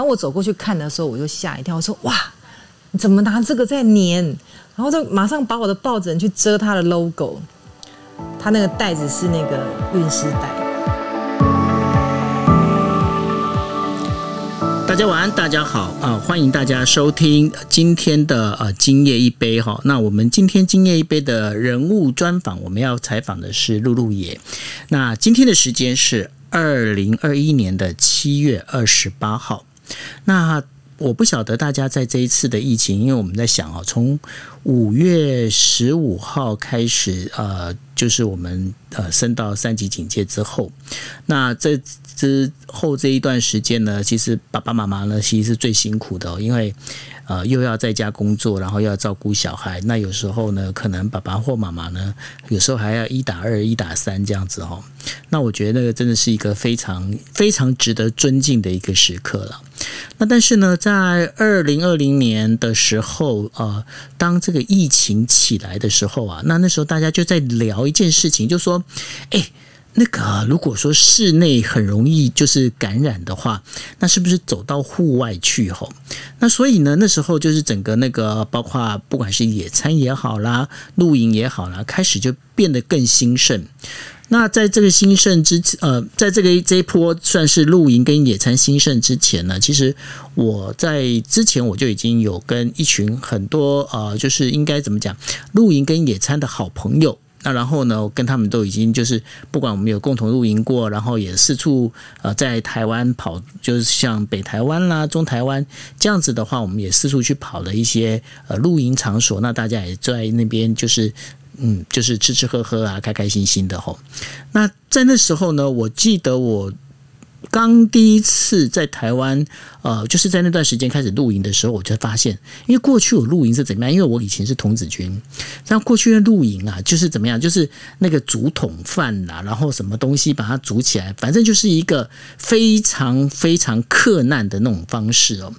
然后我走过去看的时候，我就吓一跳，我说哇，你怎么拿这个在粘？然后就马上把我的抱枕去遮它的 logo，它那个袋子是那个运尸袋。大家晚安，大家好啊！欢迎大家收听今天的呃今夜一杯哈。那我们今天今夜一杯的人物专访，我们要采访的是露露野。那今天的时间是二零二一年的七月二十八号。那我不晓得大家在这一次的疫情，因为我们在想啊，从五月十五号开始，呃，就是我们呃升到三级警戒之后，那这之后这一段时间呢，其实爸爸妈妈呢其实是最辛苦的，因为呃又要在家工作，然后又要照顾小孩，那有时候呢，可能爸爸或妈妈呢，有时候还要一打二、一打三这样子哦。那我觉得那个真的是一个非常非常值得尊敬的一个时刻了。那但是呢，在二零二零年的时候，呃，当这个疫情起来的时候啊，那那时候大家就在聊一件事情，就说，哎，那个如果说室内很容易就是感染的话，那是不是走到户外去吼？那所以呢，那时候就是整个那个包括不管是野餐也好啦，露营也好啦，开始就变得更兴盛。那在这个兴盛之呃，在这个这一波算是露营跟野餐兴盛之前呢，其实我在之前我就已经有跟一群很多呃，就是应该怎么讲，露营跟野餐的好朋友。那然后呢，我跟他们都已经就是不管我们有共同露营过，然后也四处呃在台湾跑，就是像北台湾啦、中台湾这样子的话，我们也四处去跑了一些呃露营场所。那大家也在那边就是。嗯，就是吃吃喝喝啊，开开心心的吼。那在那时候呢，我记得我刚第一次在台湾，呃，就是在那段时间开始露营的时候，我就发现，因为过去我露营是怎么样？因为我以前是童子军，那过去的露营啊，就是怎么样？就是那个竹筒饭呐，然后什么东西把它煮起来，反正就是一个非常非常克难的那种方式哦。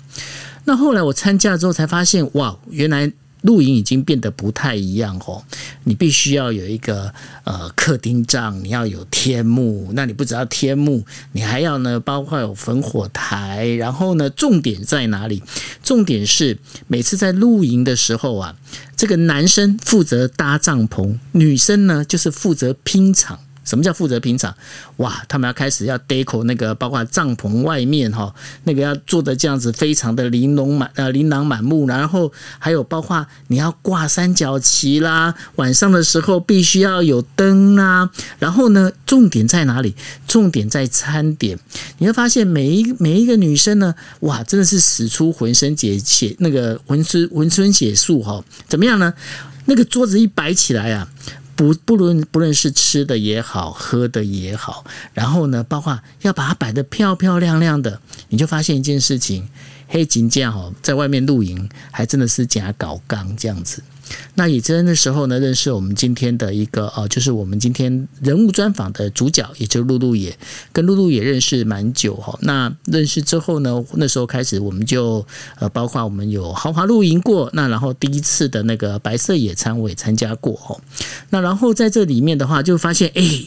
那后来我参加了之后才发现，哇，原来。露营已经变得不太一样哦，你必须要有一个呃客厅帐，你要有天幕，那你不只要天幕，你还要呢，包括有烽火台，然后呢，重点在哪里？重点是每次在露营的时候啊，这个男生负责搭帐篷，女生呢就是负责拼场。什么叫负责拼场？哇，他们要开始要 deco 那个，包括帐篷外面哈，那个要做的这样子，非常的玲珑满呃琳琅满目。然后还有包括你要挂三角旗啦，晚上的时候必须要有灯啦。然后呢，重点在哪里？重点在餐点。你会发现每一每一个女生呢，哇，真的是使出浑身解解那个浑身浑身解数哈。怎么样呢？那个桌子一摆起来啊。不不论不论是吃的也好，喝的也好，然后呢，包括要把它摆得漂漂亮亮的，你就发现一件事情，黑金匠哦，在外面露营还真的是假搞刚这样子。那以真的时候呢，认识我们今天的一个呃，就是我们今天人物专访的主角，也就是露露也，跟露露也认识蛮久哈。那认识之后呢，那时候开始我们就呃，包括我们有豪华露营过，那然后第一次的那个白色野餐我也参加过哈。那然后在这里面的话，就发现哎。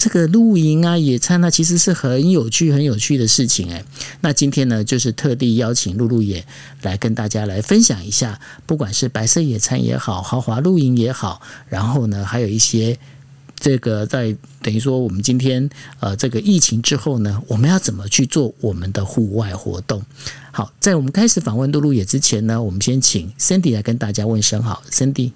这个露营啊、野餐啊，其实是很有趣、很有趣的事情哎。那今天呢，就是特地邀请露露野来跟大家来分享一下，不管是白色野餐也好，豪华露营也好，然后呢，还有一些这个在等于说我们今天呃这个疫情之后呢，我们要怎么去做我们的户外活动？好，在我们开始访问露露野之前呢，我们先请 Cindy 来跟大家问声好，Cindy。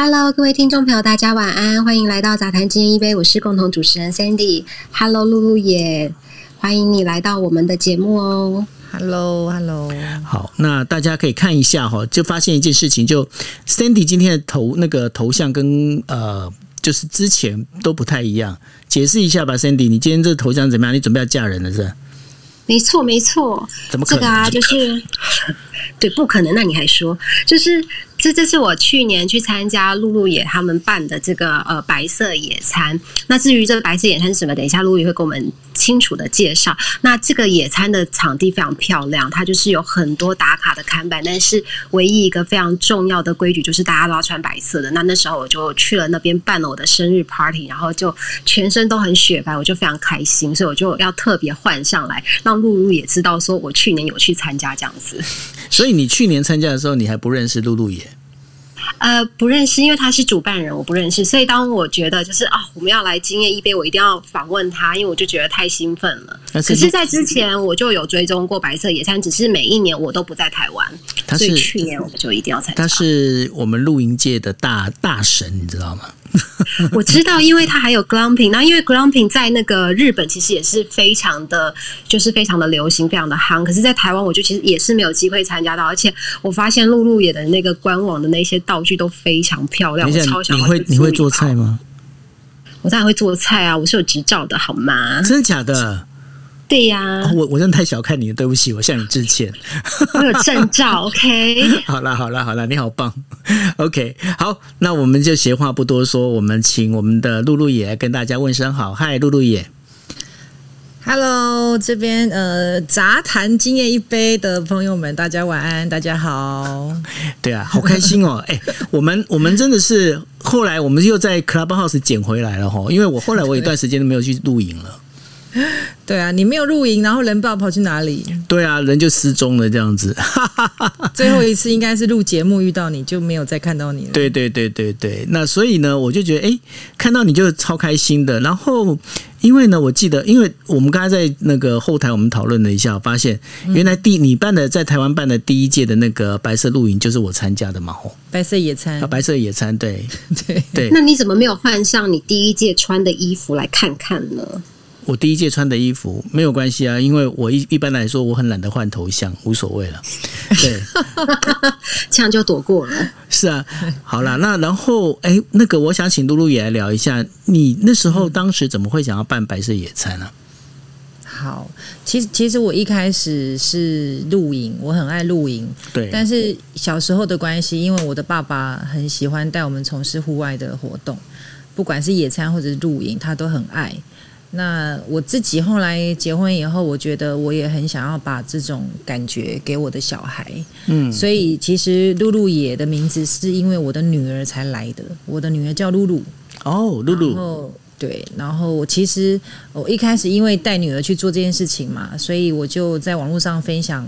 Hello，各位听众朋友，大家晚安，欢迎来到杂谈今天一杯，我是共同主持人 Sandy。Hello，露露也欢迎你来到我们的节目哦。Hello，Hello。好，那大家可以看一下哈，就发现一件事情，就 Sandy 今天的头那个头像跟呃，就是之前都不太一样。解释一下吧，Sandy，你今天这个头像怎么样？你准备要嫁人了是？没错，没错。怎么可能？这个啊，就是对，不可能。那你还说，就是。这这是我去年去参加露露野他们办的这个呃白色野餐。那至于这个白色野餐是什么，等一下露露也会跟我们清楚的介绍。那这个野餐的场地非常漂亮，它就是有很多打卡的看板，但是唯一一个非常重要的规矩就是大家都要穿白色的。那那时候我就去了那边办了我的生日 party，然后就全身都很雪白，我就非常开心，所以我就要特别换上来，让露露也知道说我去年有去参加这样子。所以你去年参加的时候，你还不认识露露野？呃，不认识，因为他是主办人，我不认识。所以当我觉得就是啊，我们要来经验一杯，我一定要访问他，因为我就觉得太兴奋了。可是，在之前我就有追踪过白色野餐，只是每一年我都不在台湾，所以去年我们就一定要参加。他是我们露营界的大大神，你知道吗？我知道，因为它还有 glamping，那因为 glamping 在那个日本其实也是非常的，就是非常的流行，非常的夯。可是，在台湾，我就其实也是没有机会参加到。而且，我发现露露野的那个官网的那些道具都非常漂亮，我超想你会你会做菜吗？我当然会做菜啊，我是有执照的，好吗？真的假的？对呀，我我真的太小看你了，对不起，我向你致歉。我有证照，OK。好啦好啦好啦，你好棒，OK。好，那我们就闲话不多说，我们请我们的露露野来跟大家问声好，嗨，露露也，Hello，这边呃杂谈经验一杯的朋友们，大家晚安，大家好。对啊，好开心哦，哎，我们我们真的是后来我们又在 Clubhouse 捡回来了哈，因为我后来我一段时间都没有去露营了。对啊，你没有露营，然后人不知道跑去哪里。对啊，人就失踪了这样子。最后一次应该是录节目遇到你就没有再看到你了。对对对对对，那所以呢，我就觉得哎，看到你就超开心的。然后因为呢，我记得，因为我们刚才在那个后台我们讨论了一下，发现原来第你办的在台湾办的第一届的那个白色露营就是我参加的嘛。吼，白色野餐啊，白色野餐，对 对对。那你怎么没有换上你第一届穿的衣服来看看呢？我第一届穿的衣服没有关系啊，因为我一一般来说我很懒得换头像，无所谓了。对，这样就躲过了。是啊，好啦，那然后哎，那个我想请露露也来聊一下，你那时候当时怎么会想要办白色野餐呢？好，其实其实我一开始是露营，我很爱露营。对，但是小时候的关系，因为我的爸爸很喜欢带我们从事户外的活动，不管是野餐或者是露营，他都很爱。那我自己后来结婚以后，我觉得我也很想要把这种感觉给我的小孩，嗯，所以其实露露野的名字是因为我的女儿才来的，我的女儿叫露露，哦，露露，然后对，然后我其实我一开始因为带女儿去做这件事情嘛，所以我就在网络上分享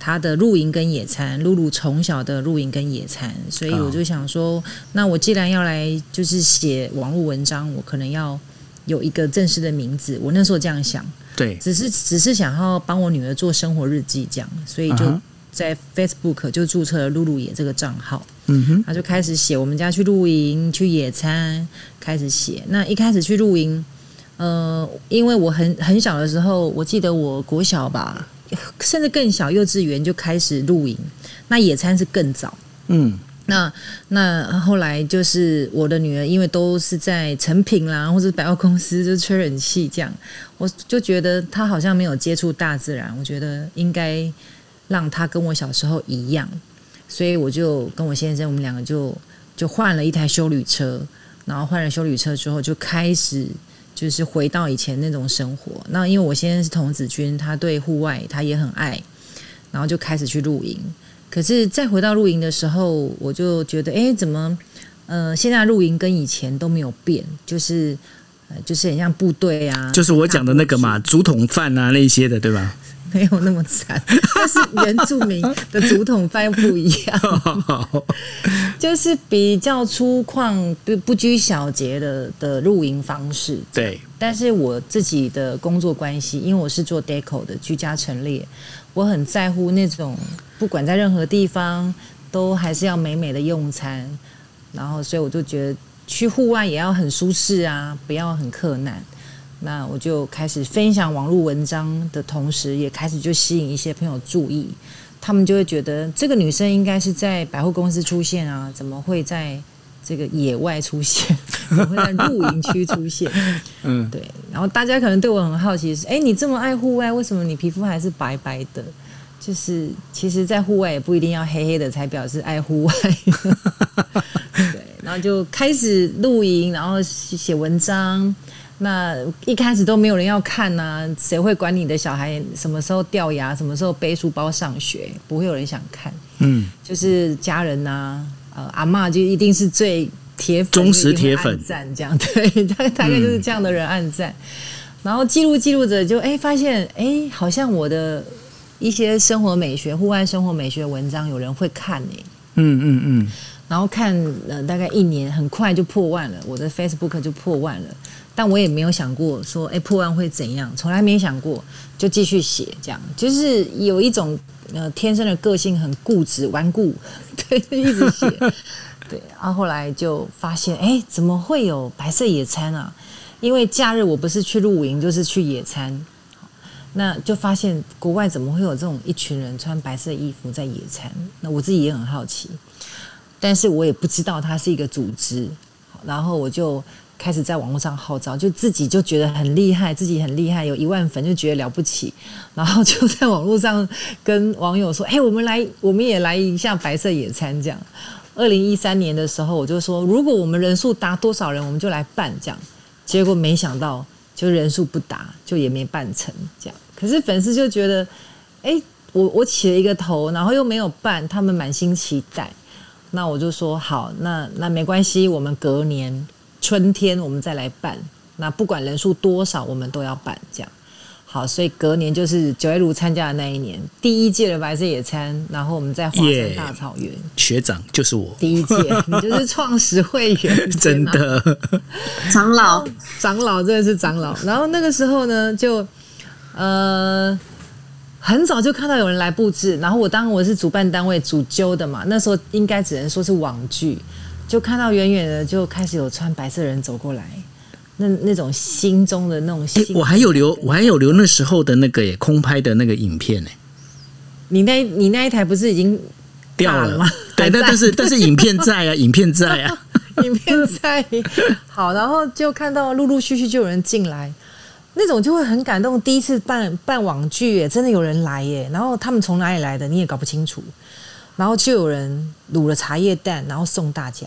她的露营跟野餐，露露从小的露营跟野餐，所以我就想说，那我既然要来就是写网络文章，我可能要。有一个正式的名字，我那时候这样想，对，只是只是想要帮我女儿做生活日记这样，所以就在 Facebook 就注册了露露野这个账号，嗯哼，他就开始写我们家去露营、去野餐，开始写。那一开始去露营，呃，因为我很很小的时候，我记得我国小吧，甚至更小，幼稚园就开始露营，那野餐是更早，嗯。那那后来就是我的女儿，因为都是在成品啦，或者百货公司就吹冷气这样，我就觉得她好像没有接触大自然，我觉得应该让她跟我小时候一样，所以我就跟我先生，我们两个就就换了一台修旅车，然后换了修旅车之后，就开始就是回到以前那种生活。那因为我先生是童子军，他对户外他也很爱，然后就开始去露营。可是再回到露营的时候，我就觉得，哎，怎么，呃，现在露营跟以前都没有变，就是，呃，就是很像部队啊，就是我讲的那个嘛，竹筒饭啊那些的，对吧？没有那么惨，但是原住民的竹筒饭又不一样，就是比较粗犷、不不拘小节的的露营方式。对，但是我自己的工作关系，因为我是做 deco 的居家陈列。我很在乎那种，不管在任何地方，都还是要美美的用餐。然后，所以我就觉得去户外也要很舒适啊，不要很困难。那我就开始分享网络文章的同时，也开始就吸引一些朋友注意。他们就会觉得这个女生应该是在百货公司出现啊，怎么会在？这个野外出现，怎么会在露营区出现。嗯，对。然后大家可能对我很好奇，是哎，你这么爱户外，为什么你皮肤还是白白的？就是其实，在户外也不一定要黑黑的才表示爱户外。对，然后就开始露营，然后写文章。那一开始都没有人要看呐，谁会管你的小孩什么时候掉牙，什么时候背书包上学？不会有人想看。嗯，就是家人呐，呃，阿妈就一定是最铁粉，忠实铁粉赞这样。对，大大概就是这样的人暗赞。然后记录记录着，就哎发现哎，好像我的一些生活美学、户外生活美学文章有人会看哎。嗯嗯嗯。然后看了大概一年，很快就破万了，我的 Facebook 就破万了。但我也没有想过说，哎，破万会怎样？从来没想过，就继续写，这样就是有一种呃天生的个性，很固执、顽固，对，一直写。对，然后后来就发现，哎，怎么会有白色野餐啊？因为假日我不是去露营，就是去野餐。那就发现国外怎么会有这种一群人穿白色衣服在野餐？那我自己也很好奇，但是我也不知道它是一个组织。然后我就。开始在网络上号召，就自己就觉得很厉害，自己很厉害，有一万粉就觉得了不起，然后就在网络上跟网友说：“哎，我们来，我们也来一下白色野餐。”这样，二零一三年的时候，我就说，如果我们人数达多少人，我们就来办这样。结果没想到，就人数不达，就也没办成这样。可是粉丝就觉得，哎，我我起了一个头，然后又没有办，他们满心期待。那我就说好，那那没关系，我们隔年。春天我们再来办，那不管人数多少，我们都要办这样。好，所以隔年就是九月如参加的那一年，第一届的白色野餐，然后我们在华山大草原。学长就是我，第一届你就是创始会员，真的长老，长老真的是长老。然后那个时候呢，就呃很早就看到有人来布置，然后我当我是主办单位主揪的嘛，那时候应该只能说是网剧。就看到远远的就开始有穿白色人走过来，那那种心中的那种。哎，我还有留，我还有留那时候的那个空拍的那个影片呢。你那，你那一台不是已经掉了吗？对，但但是但是影片在啊，影片在啊，影片在。好，然后就看到陆陆续续就有人进来，那种就会很感动。第一次办办网剧，真的有人来耶。然后他们从哪里来的，你也搞不清楚。然后就有人卤了茶叶蛋，然后送大家。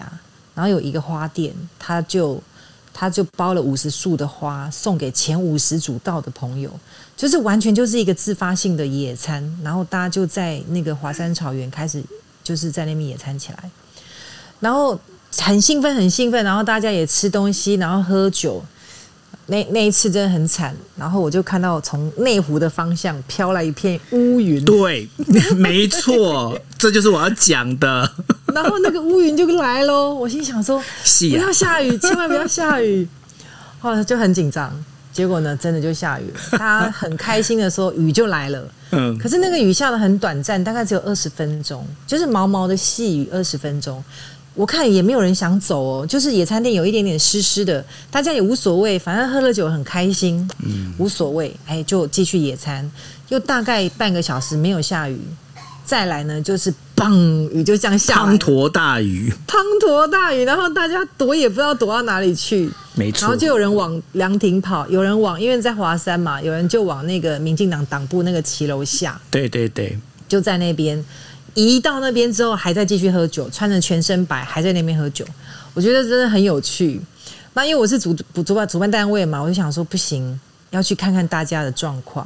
然后有一个花店，他就他就包了五十束的花，送给前五十组到的朋友，就是完全就是一个自发性的野餐。然后大家就在那个华山草原开始，就是在那边野餐起来，然后很兴奋，很兴奋。然后大家也吃东西，然后喝酒。那那一次真的很惨，然后我就看到从内湖的方向飘来一片乌云。对，没错，这就是我要讲的。然后那个乌云就来喽，我心想说：不要下雨，千万不要下雨。后来就很紧张，结果呢，真的就下雨了。大家很开心的说，雨就来了。嗯。可是那个雨下的很短暂，大概只有二十分钟，就是毛毛的细雨，二十分钟。我看也没有人想走哦，就是野餐店有一点点湿湿的，大家也无所谓，反正喝了酒很开心，嗯，无所谓，哎，就继续野餐。又大概半个小时没有下雨，再来呢就是嘣，雨就这样下，滂沱大雨，滂沱大雨，然后大家躲也不知道躲到哪里去，没错，然后就有人往凉亭跑，有人往因为在华山嘛，有人就往那个民进党党部那个骑楼下，对对对，就在那边。一到那边之后，还在继续喝酒，穿着全身白，还在那边喝酒。我觉得真的很有趣。那因为我是主主办主办单位嘛，我就想说不行，要去看看大家的状况。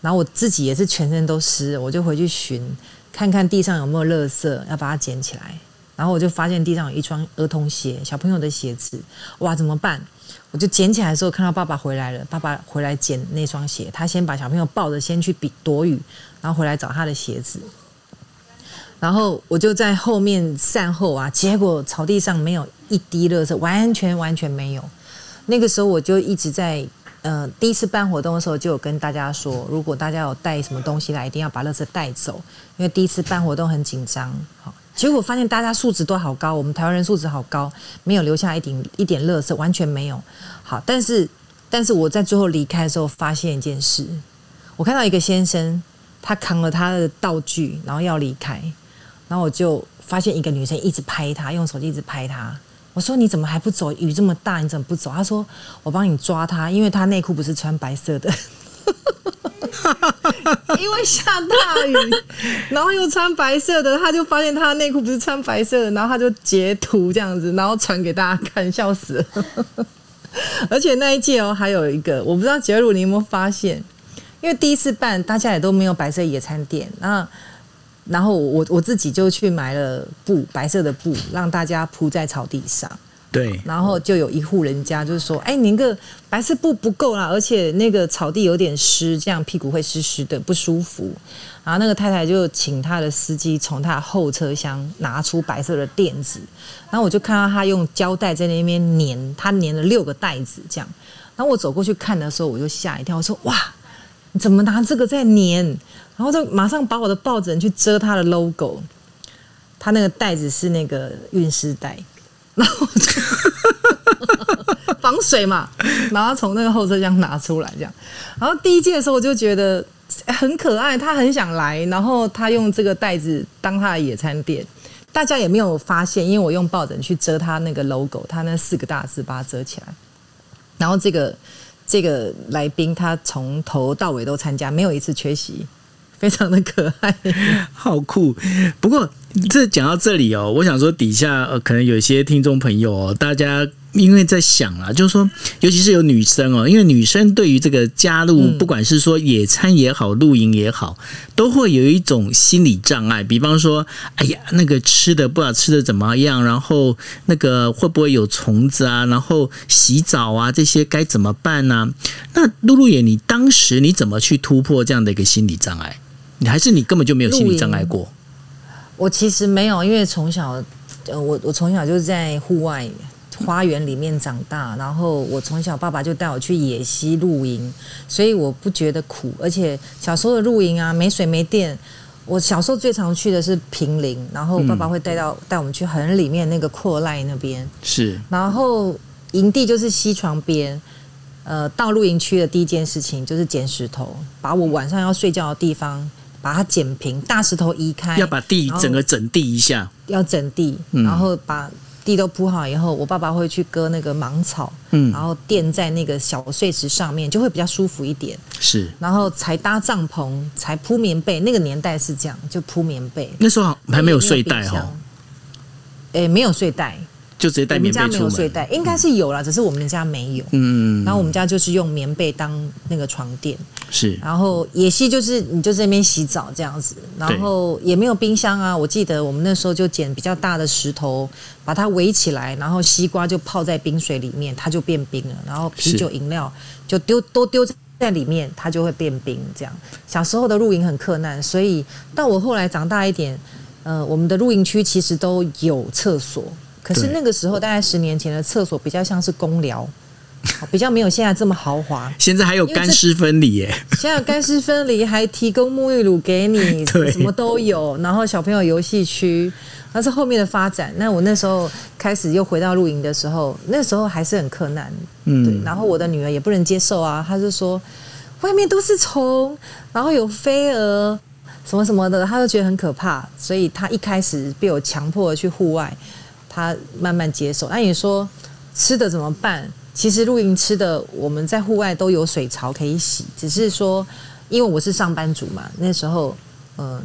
然后我自己也是全身都湿，我就回去寻，看看地上有没有垃圾，要把它捡起来。然后我就发现地上有一双儿童鞋，小朋友的鞋子。哇，怎么办？我就捡起来的时候，看到爸爸回来了。爸爸回来捡那双鞋，他先把小朋友抱着先去比躲雨，然后回来找他的鞋子。然后我就在后面善后啊，结果草地上没有一滴垃圾，完全完全没有。那个时候我就一直在，呃，第一次办活动的时候就有跟大家说，如果大家有带什么东西来，一定要把垃圾带走，因为第一次办活动很紧张。好，结果发现大家素质都好高，我们台湾人素质好高，没有留下一点一点垃圾，完全没有。好，但是但是我在最后离开的时候发现一件事，我看到一个先生，他扛了他的道具，然后要离开。然后我就发现一个女生一直拍他，用手机一直拍他。我说：“你怎么还不走？雨这么大，你怎么不走？”他说：“我帮你抓他，因为他内裤不是穿白色的。”因为下大雨，然后又穿白色的，他就发现他的内裤不是穿白色的，然后他就截图这样子，然后传给大家看，笑死了。而且那一届哦，还有一个我不知道杰鲁你有没有发现，因为第一次办，大家也都没有白色野餐垫，那然后我我自己就去买了布，白色的布，让大家铺在草地上。对，然后就有一户人家就是说，哎，您个白色布不够啦，而且那个草地有点湿，这样屁股会湿湿的不舒服。然后那个太太就请她的司机从他后车厢拿出白色的垫子，然后我就看到他用胶带在那边粘，他粘了六个袋子这样。然后我走过去看的时候，我就吓一跳，我说哇，你怎么拿这个在粘？然后就马上把我的抱枕去遮他的 logo，他那个袋子是那个运尸袋。然后就 防水嘛，然后从那个后车厢拿出来这样。然后第一届的时候我就觉得很可爱，他很想来，然后他用这个袋子当他的野餐垫，大家也没有发现，因为我用抱枕去遮他那个 logo，他那四个大字把它遮起来。然后这个这个来宾他从头到尾都参加，没有一次缺席。非常的可爱，好酷。不过这讲到这里哦，我想说底下呃，可能有一些听众朋友哦，大家因为在想啊，就是说，尤其是有女生哦，因为女生对于这个加入，不管是说野餐也好，露营也好，都会有一种心理障碍。比方说，哎呀，那个吃的不知道吃的怎么样，然后那个会不会有虫子啊，然后洗澡啊这些该怎么办呢？那露露野，你当时你怎么去突破这样的一个心理障碍？你还是你根本就没有心理障碍过。我其实没有，因为从小，呃，我我从小就是在户外花园里面长大，然后我从小爸爸就带我去野溪露营，所以我不觉得苦。而且小时候的露营啊，没水没电。我小时候最常去的是平林，然后爸爸会带到带我们去很里面那个阔赖那边。是。然后营地就是溪床边。呃，到露营区的第一件事情就是捡石头，把我晚上要睡觉的地方。把它剪平，大石头移开，要把地整个整地一下，要整地，然后把地都铺好以后，我爸爸会去割那个芒草，嗯，然后垫在那个小碎石上面，就会比较舒服一点。是，然后才搭帐篷，才铺棉被。那个年代是这样，就铺棉被。那时候还没有睡袋哦，哎，没有睡袋。就直接带棉被出门，睡袋应该是有了，只是我们家没有。嗯，然后我们家就是用棉被当那个床垫。是，然后野溪就是你就在那边洗澡这样子，然后也没有冰箱啊。我记得我们那时候就捡比较大的石头，把它围起来，然后西瓜就泡在冰水里面，它就变冰了。然后啤酒饮料就丢都丢在里面，它就会变冰。这样，小时候的露营很困难，所以到我后来长大一点，呃，我们的露营区其实都有厕所。可是那个时候，大概十年前的厕所比较像是公寮，比较没有现在这么豪华。现在还有干湿分离耶！现在干湿分离还提供沐浴乳给你，什么都有。然后小朋友游戏区，那是后面的发展。那我那时候开始又回到露营的时候，那时候还是很困难。嗯，对。然后我的女儿也不能接受啊，她就说外面都是虫，然后有飞蛾什么什么的，她就觉得很可怕。所以她一开始被我强迫去户外。他慢慢接受。那你说吃的怎么办？其实露营吃的，我们在户外都有水槽可以洗。只是说，因为我是上班族嘛，那时候，嗯，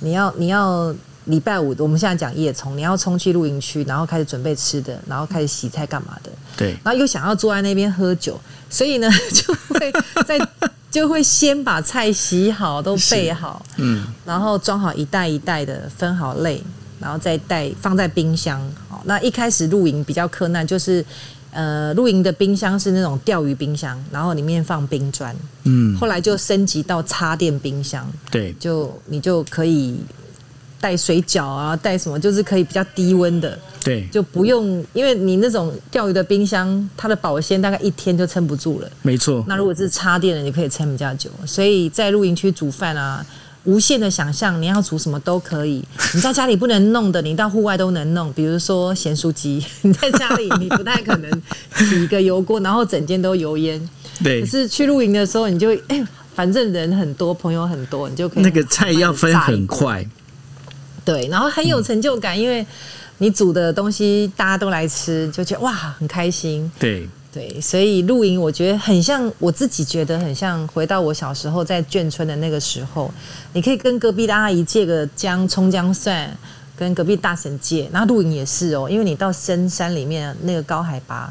你要你要礼拜五，我们现在讲夜冲，你要冲去露营区，然后开始准备吃的，然后开始洗菜干嘛的？对。然后又想要坐在那边喝酒，所以呢，就会在就会先把菜洗好，都备好，嗯，然后装好一袋一袋的，分好类。然后再带放在冰箱，好，那一开始露营比较困难，就是呃，露营的冰箱是那种钓鱼冰箱，然后里面放冰砖，嗯，后来就升级到插电冰箱，对，就你就可以带水饺啊，带什么，就是可以比较低温的，对，就不用，因为你那种钓鱼的冰箱，它的保鲜大概一天就撑不住了，没错。那如果是插电的，你可以撑比较久，所以在露营区煮饭啊。无限的想象，你要煮什么都可以。你在家里不能弄的，你到户外都能弄。比如说咸酥鸡，你在家里你不太可能起一个油锅，然后整间都油烟。对。可是去露营的时候，你就哎，反正人很多，朋友很多，你就可以那个菜要分很快。对，然后很有成就感，因为你煮的东西大家都来吃，就觉得哇很开心。对。对，所以露营我觉得很像，我自己觉得很像回到我小时候在眷村的那个时候，你可以跟隔壁的阿姨借个姜、葱、姜、蒜，跟隔壁大婶借。然后露营也是哦，因为你到深山里面那个高海拔，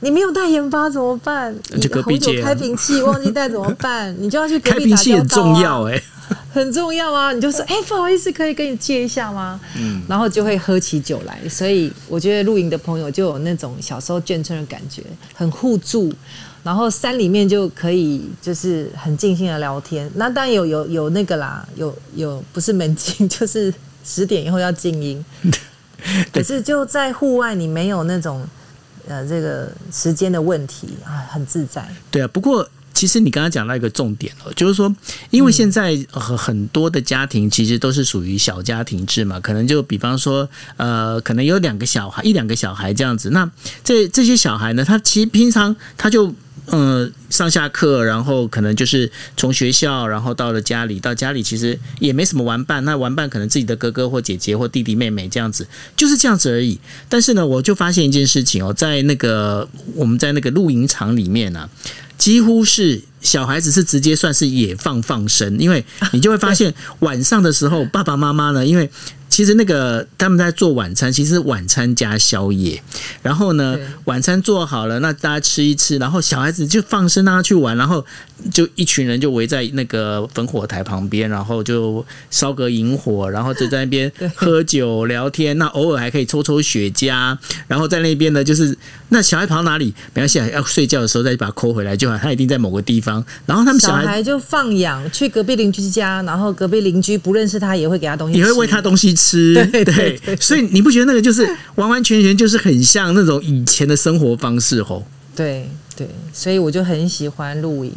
你没有带盐巴怎么办？就隔壁借。开瓶器忘记带怎么办？你就要去隔壁开瓶器很重要哎。很重要啊！你就说，哎，不好意思，可以跟你借一下吗？嗯，然后就会喝起酒来。所以我觉得露营的朋友就有那种小时候眷村的感觉，很互助。然后山里面就可以就是很尽兴的聊天。那当然有有有那个啦，有有不是门禁，就是十点以后要静音。可是就在户外，你没有那种呃这个时间的问题啊，很自在。对啊，不过。其实你刚刚讲到一个重点哦，就是说，因为现在很多的家庭其实都是属于小家庭制嘛，可能就比方说，呃，可能有两个小孩，一两个小孩这样子。那这这些小孩呢，他其实平常他就呃上下课，然后可能就是从学校，然后到了家里，到家里其实也没什么玩伴。那玩伴可能自己的哥哥或姐姐或弟弟妹妹这样子，就是这样子而已。但是呢，我就发现一件事情哦，在那个我们在那个露营场里面呢。几乎是小孩子是直接算是野放放生，因为你就会发现晚上的时候，爸爸妈妈呢，因为。其实那个他们在做晚餐，其实晚餐加宵夜。然后呢，晚餐做好了，那大家吃一吃，然后小孩子就放生让他去玩，然后就一群人就围在那个烽火台旁边，然后就烧个萤火，然后就在那边 喝酒聊天。那偶尔还可以抽抽雪茄，然后在那边呢，就是那小孩跑到哪里没关系，要睡觉的时候再把他抠回来就好。他一定在某个地方。然后他们小孩就放养去隔壁邻居家，然后隔壁邻居不认识他也会给他东西，也会喂他东西。吃 对对，所以你不觉得那个就是完完全全就是很像那种以前的生活方式吼？对对，所以我就很喜欢露营。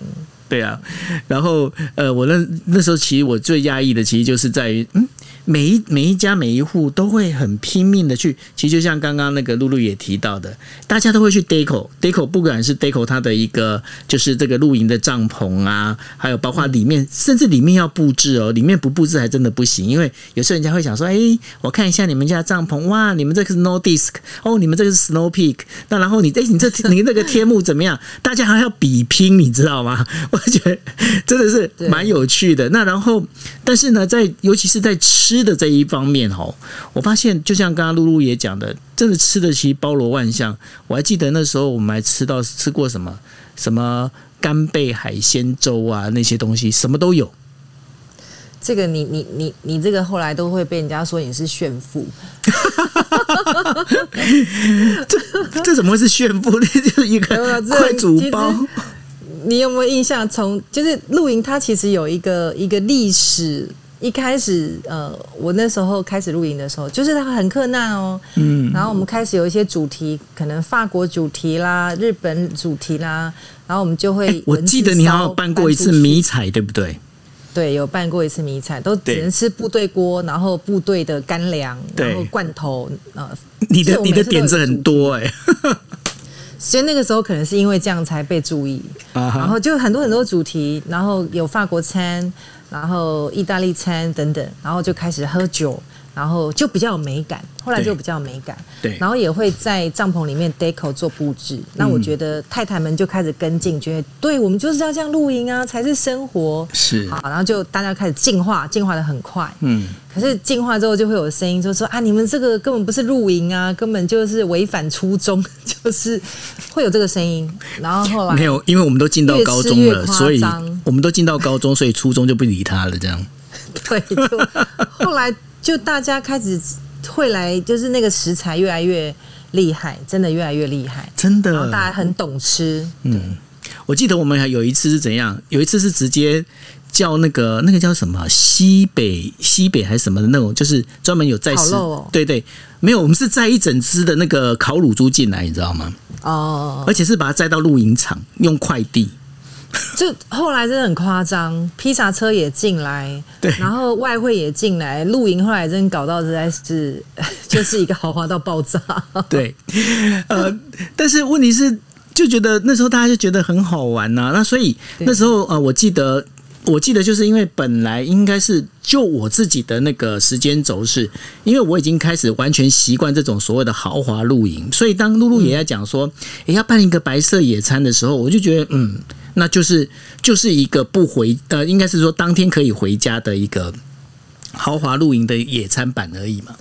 对啊，然后呃，我那那时候其实我最压抑的，其实就是在于嗯。每一每一家每一户都会很拼命的去，其实就像刚刚那个露露也提到的，大家都会去 deco deco，不管是 deco 它的一个就是这个露营的帐篷啊，还有包括里面，甚至里面要布置哦，里面不布置还真的不行，因为有时候人家会想说，哎，我看一下你们家帐篷，哇，你们这个是 no disc，哦，你们这个是 snow peak，那然后你哎，你这你那个天幕怎么样？大家还要比拼，你知道吗？我 觉得真的是蛮有趣的。那然后，但是呢，在尤其是在吃。的这一方面哦，我发现就像刚刚露露也讲的，真的吃的其实包罗万象。我还记得那时候我们还吃到吃过什么什么干贝海鲜粥啊，那些东西什么都有。这个你你你你这个后来都会被人家说你是炫富。这这怎么会是炫富？那就是一个快煮包。你有没有印象？从就是露营，它其实有一个一个历史。一开始，呃，我那时候开始露营的时候，就是它很困难哦。嗯。然后我们开始有一些主题，可能法国主题啦、日本主题啦，然后我们就会。我记得你好像办过一次迷彩，对不对？对，有办过一次迷彩，都只能吃部队锅，然后部队的干粮，然后罐头。呃，你的你的点子很多哎。所以那个时候可能是因为这样才被注意，然后就很多很多主题，然后有法国餐。然后意大利餐等等，然后就开始喝酒，然后就比较有美感。后来就比较有美感，对。然后也会在帐篷里面 deco 做布置。那我觉得太太们就开始跟进，觉得对我们就是要这样露营啊，才是生活。是。好，然后就大家开始进化，进化的很快。嗯。可是进化之后就会有声音，就说啊，你们这个根本不是露营啊，根本就是违反初衷，就是会有这个声音。然后后来没有，因为我们都进到高中了，所以我们都进到高中，所以初中就不理他了。这样。对，就后来就大家开始会来，就是那个食材越来越厉害，真的越来越厉害，真的。然后大家很懂吃。嗯，我记得我们还有一次是怎样？有一次是直接叫那个那个叫什么西北西北还是什么的那种，就是专门有在吃。对对，没有，我们是摘一整只的那个烤乳猪进来，你知道吗？哦，而且是把它摘到露营场用快递。就后来真的很夸张，披萨车也进来，对，然后外汇也进来，露营后来真搞到实在是 就是一个豪华到爆炸。对，呃，但是问题是，就觉得那时候大家就觉得很好玩呐，那所以那时候呃，我记得我记得就是因为本来应该是就我自己的那个时间轴是，因为我已经开始完全习惯这种所谓的豪华露营，所以当露露也在讲说，也要办一个白色野餐的时候，我就觉得嗯，那就是就是一个不回呃，应该是说当天可以回家的一个豪华露营的野餐版而已嘛。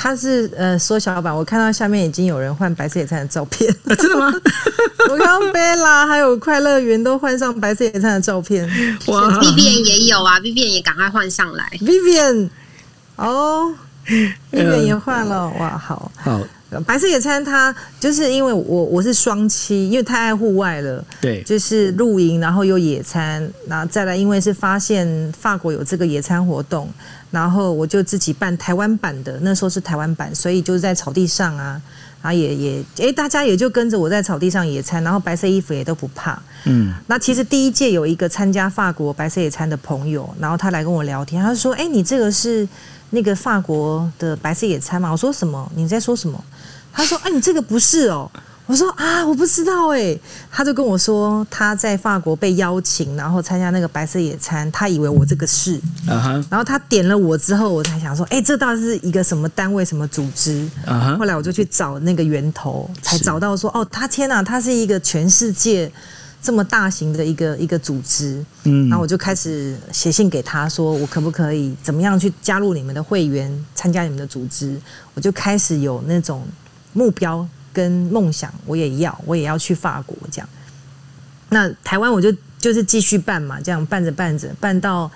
它是呃缩小版，我看到下面已经有人换白色野餐的照片，真的吗？我看到贝拉还有快乐园都换上白色野餐的照片，哇！Vivian 也有啊，Vivian 也赶快换上来，Vivian 哦，Vivian 也换了，哇，好好。白色野餐，它就是因为我我是双栖，因为太爱户外了，对，就是露营，然后有野餐，然后再来，因为是发现法国有这个野餐活动，然后我就自己办台湾版的，那时候是台湾版，所以就是在草地上啊，然后也也，哎，大家也就跟着我在草地上野餐，然后白色衣服也都不怕，嗯，那其实第一届有一个参加法国白色野餐的朋友，然后他来跟我聊天，他说，哎，你这个是。那个法国的白色野餐嘛，我说什么？你在说什么？他说：“哎，你这个不是哦。”我说：“啊，我不知道哎。”他就跟我说他在法国被邀请，然后参加那个白色野餐，他以为我这个是。然后他点了我之后，我才想说：“哎，这到底是一个什么单位、什么组织？”后来我就去找那个源头，才找到说：“哦，他天哪，他是一个全世界。”这么大型的一个一个组织，嗯，然后我就开始写信给他说，我可不可以怎么样去加入你们的会员，参加你们的组织？我就开始有那种目标跟梦想，我也要，我也要去法国这样。那台湾我就就是继续办嘛，这样办着办着，办到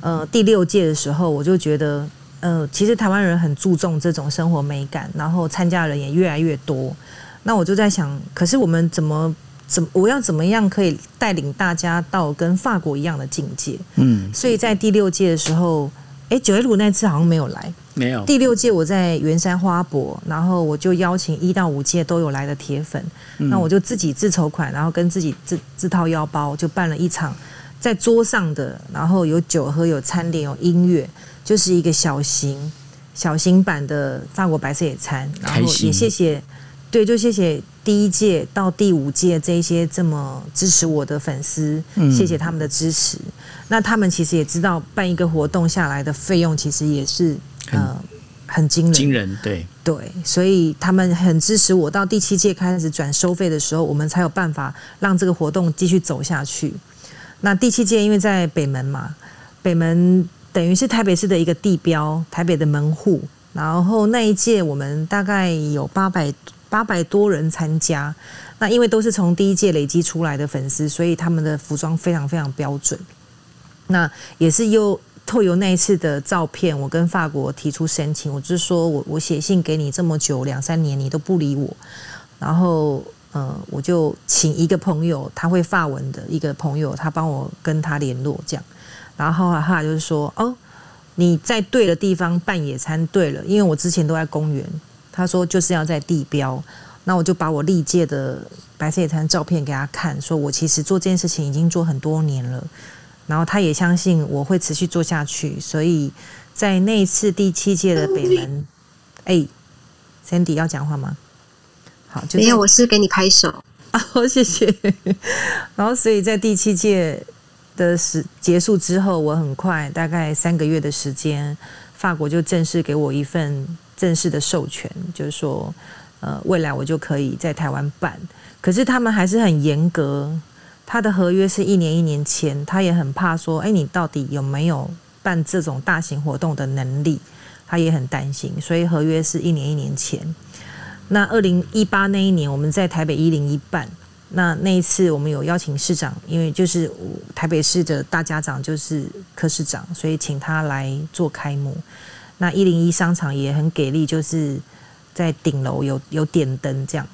呃第六届的时候，我就觉得，呃，其实台湾人很注重这种生活美感，然后参加的人也越来越多。那我就在想，可是我们怎么？怎我要怎么样可以带领大家到跟法国一样的境界？嗯，所以在第六届的时候，哎，九月五那次好像没有来，没有。第六届我在圆山花博，然后我就邀请一到五届都有来的铁粉，那我就自己自筹款，然后跟自己自自掏腰包，就办了一场在桌上的，然后有酒喝、有餐点、有音乐，就是一个小型小型版的法国白色野餐，然后也谢谢。对，就谢谢第一届到第五届这些这么支持我的粉丝，谢谢他们的支持。那他们其实也知道办一个活动下来的费用其实也是呃很惊人，惊人对对，所以他们很支持我。到第七届开始转收费的时候，我们才有办法让这个活动继续走下去。那第七届因为在北门嘛，北门等于是台北市的一个地标，台北的门户。然后那一届我们大概有八百。八百多人参加，那因为都是从第一届累积出来的粉丝，所以他们的服装非常非常标准。那也是又透由那一次的照片，我跟法国提出申请，我就是说我我写信给你这么久两三年，你都不理我，然后呃，我就请一个朋友，他会法文的一个朋友，他帮我跟他联络这样，然后后来就是说哦，你在对的地方办野餐对了，因为我之前都在公园。他说就是要在地标，那我就把我历届的白色野餐照片给他看，说我其实做这件事情已经做很多年了，然后他也相信我会持续做下去，所以在那一次第七届的北门，哎，Sandy 要讲话吗？好，没有，我是给你拍手 好，谢谢。然后所以在第七届的时结束之后，我很快大概三个月的时间，法国就正式给我一份。正式的授权，就是说，呃，未来我就可以在台湾办。可是他们还是很严格，他的合约是一年一年签，他也很怕说，哎，你到底有没有办这种大型活动的能力？他也很担心，所以合约是一年一年签。那二零一八那一年，我们在台北一零一办，那那一次我们有邀请市长，因为就是台北市的大家长就是柯市长，所以请他来做开幕。那一零一商场也很给力，就是在顶楼有有点灯这样。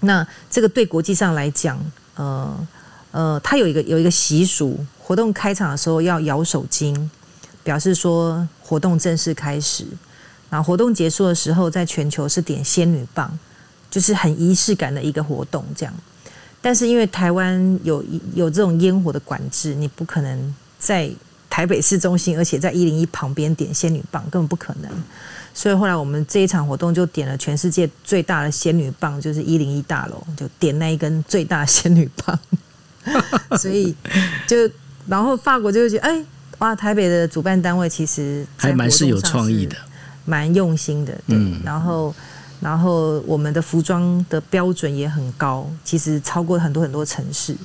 那这个对国际上来讲，呃呃，它有一个有一个习俗，活动开场的时候要摇手巾，表示说活动正式开始。然后活动结束的时候，在全球是点仙女棒，就是很仪式感的一个活动这样。但是因为台湾有有这种烟火的管制，你不可能在。台北市中心，而且在一零一旁边点仙女棒根本不可能，所以后来我们这一场活动就点了全世界最大的仙女棒，就是一零一大楼，就点那一根最大仙女棒。所以就然后法国就会觉得，哎，哇，台北的主办单位其实还蛮是有创意的，蛮用心的，对。然后，然后我们的服装的标准也很高，其实超过很多很多城市。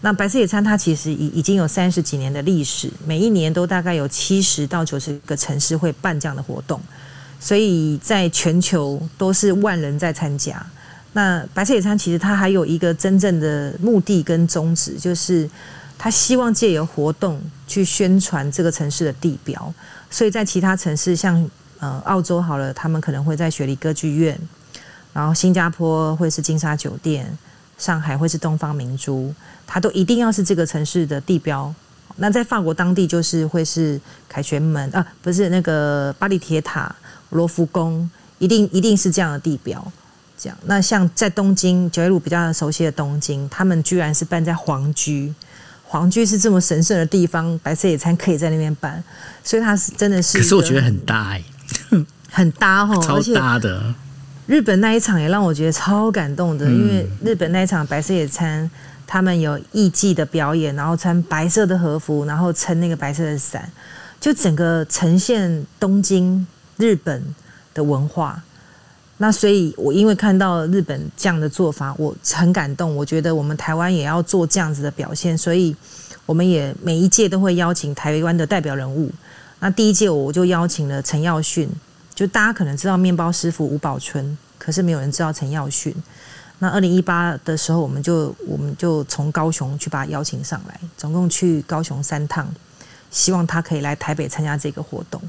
那白色野餐它其实已已经有三十几年的历史，每一年都大概有七十到九十个城市会办这样的活动，所以在全球都是万人在参加。那白色野餐其实它还有一个真正的目的跟宗旨，就是他希望借由活动去宣传这个城市的地标。所以在其他城市，像呃澳洲好了，他们可能会在雪梨歌剧院，然后新加坡会是金沙酒店，上海会是东方明珠，它都一定要是这个城市的地标。那在法国当地就是会是凯旋门啊，不是那个巴黎铁塔、罗浮宫，一定一定是这样的地标。这样，那像在东京，九一路比较熟悉的东京，他们居然是办在皇居，皇居是这么神圣的地方，白色野餐可以在那边办，所以它是真的是。可是我觉得很大哎，很搭哦，超搭的。日本那一场也让我觉得超感动的，因为日本那一场白色野餐，他们有艺伎的表演，然后穿白色的和服，然后撑那个白色的伞，就整个呈现东京日本的文化。那所以，我因为看到日本这样的做法，我很感动。我觉得我们台湾也要做这样子的表现，所以我们也每一届都会邀请台湾的代表人物。那第一届我就邀请了陈耀迅，就大家可能知道面包师傅吴宝春，可是没有人知道陈耀迅。那二零一八的时候，我们就我们就从高雄去把他邀请上来，总共去高雄三趟，希望他可以来台北参加这个活动。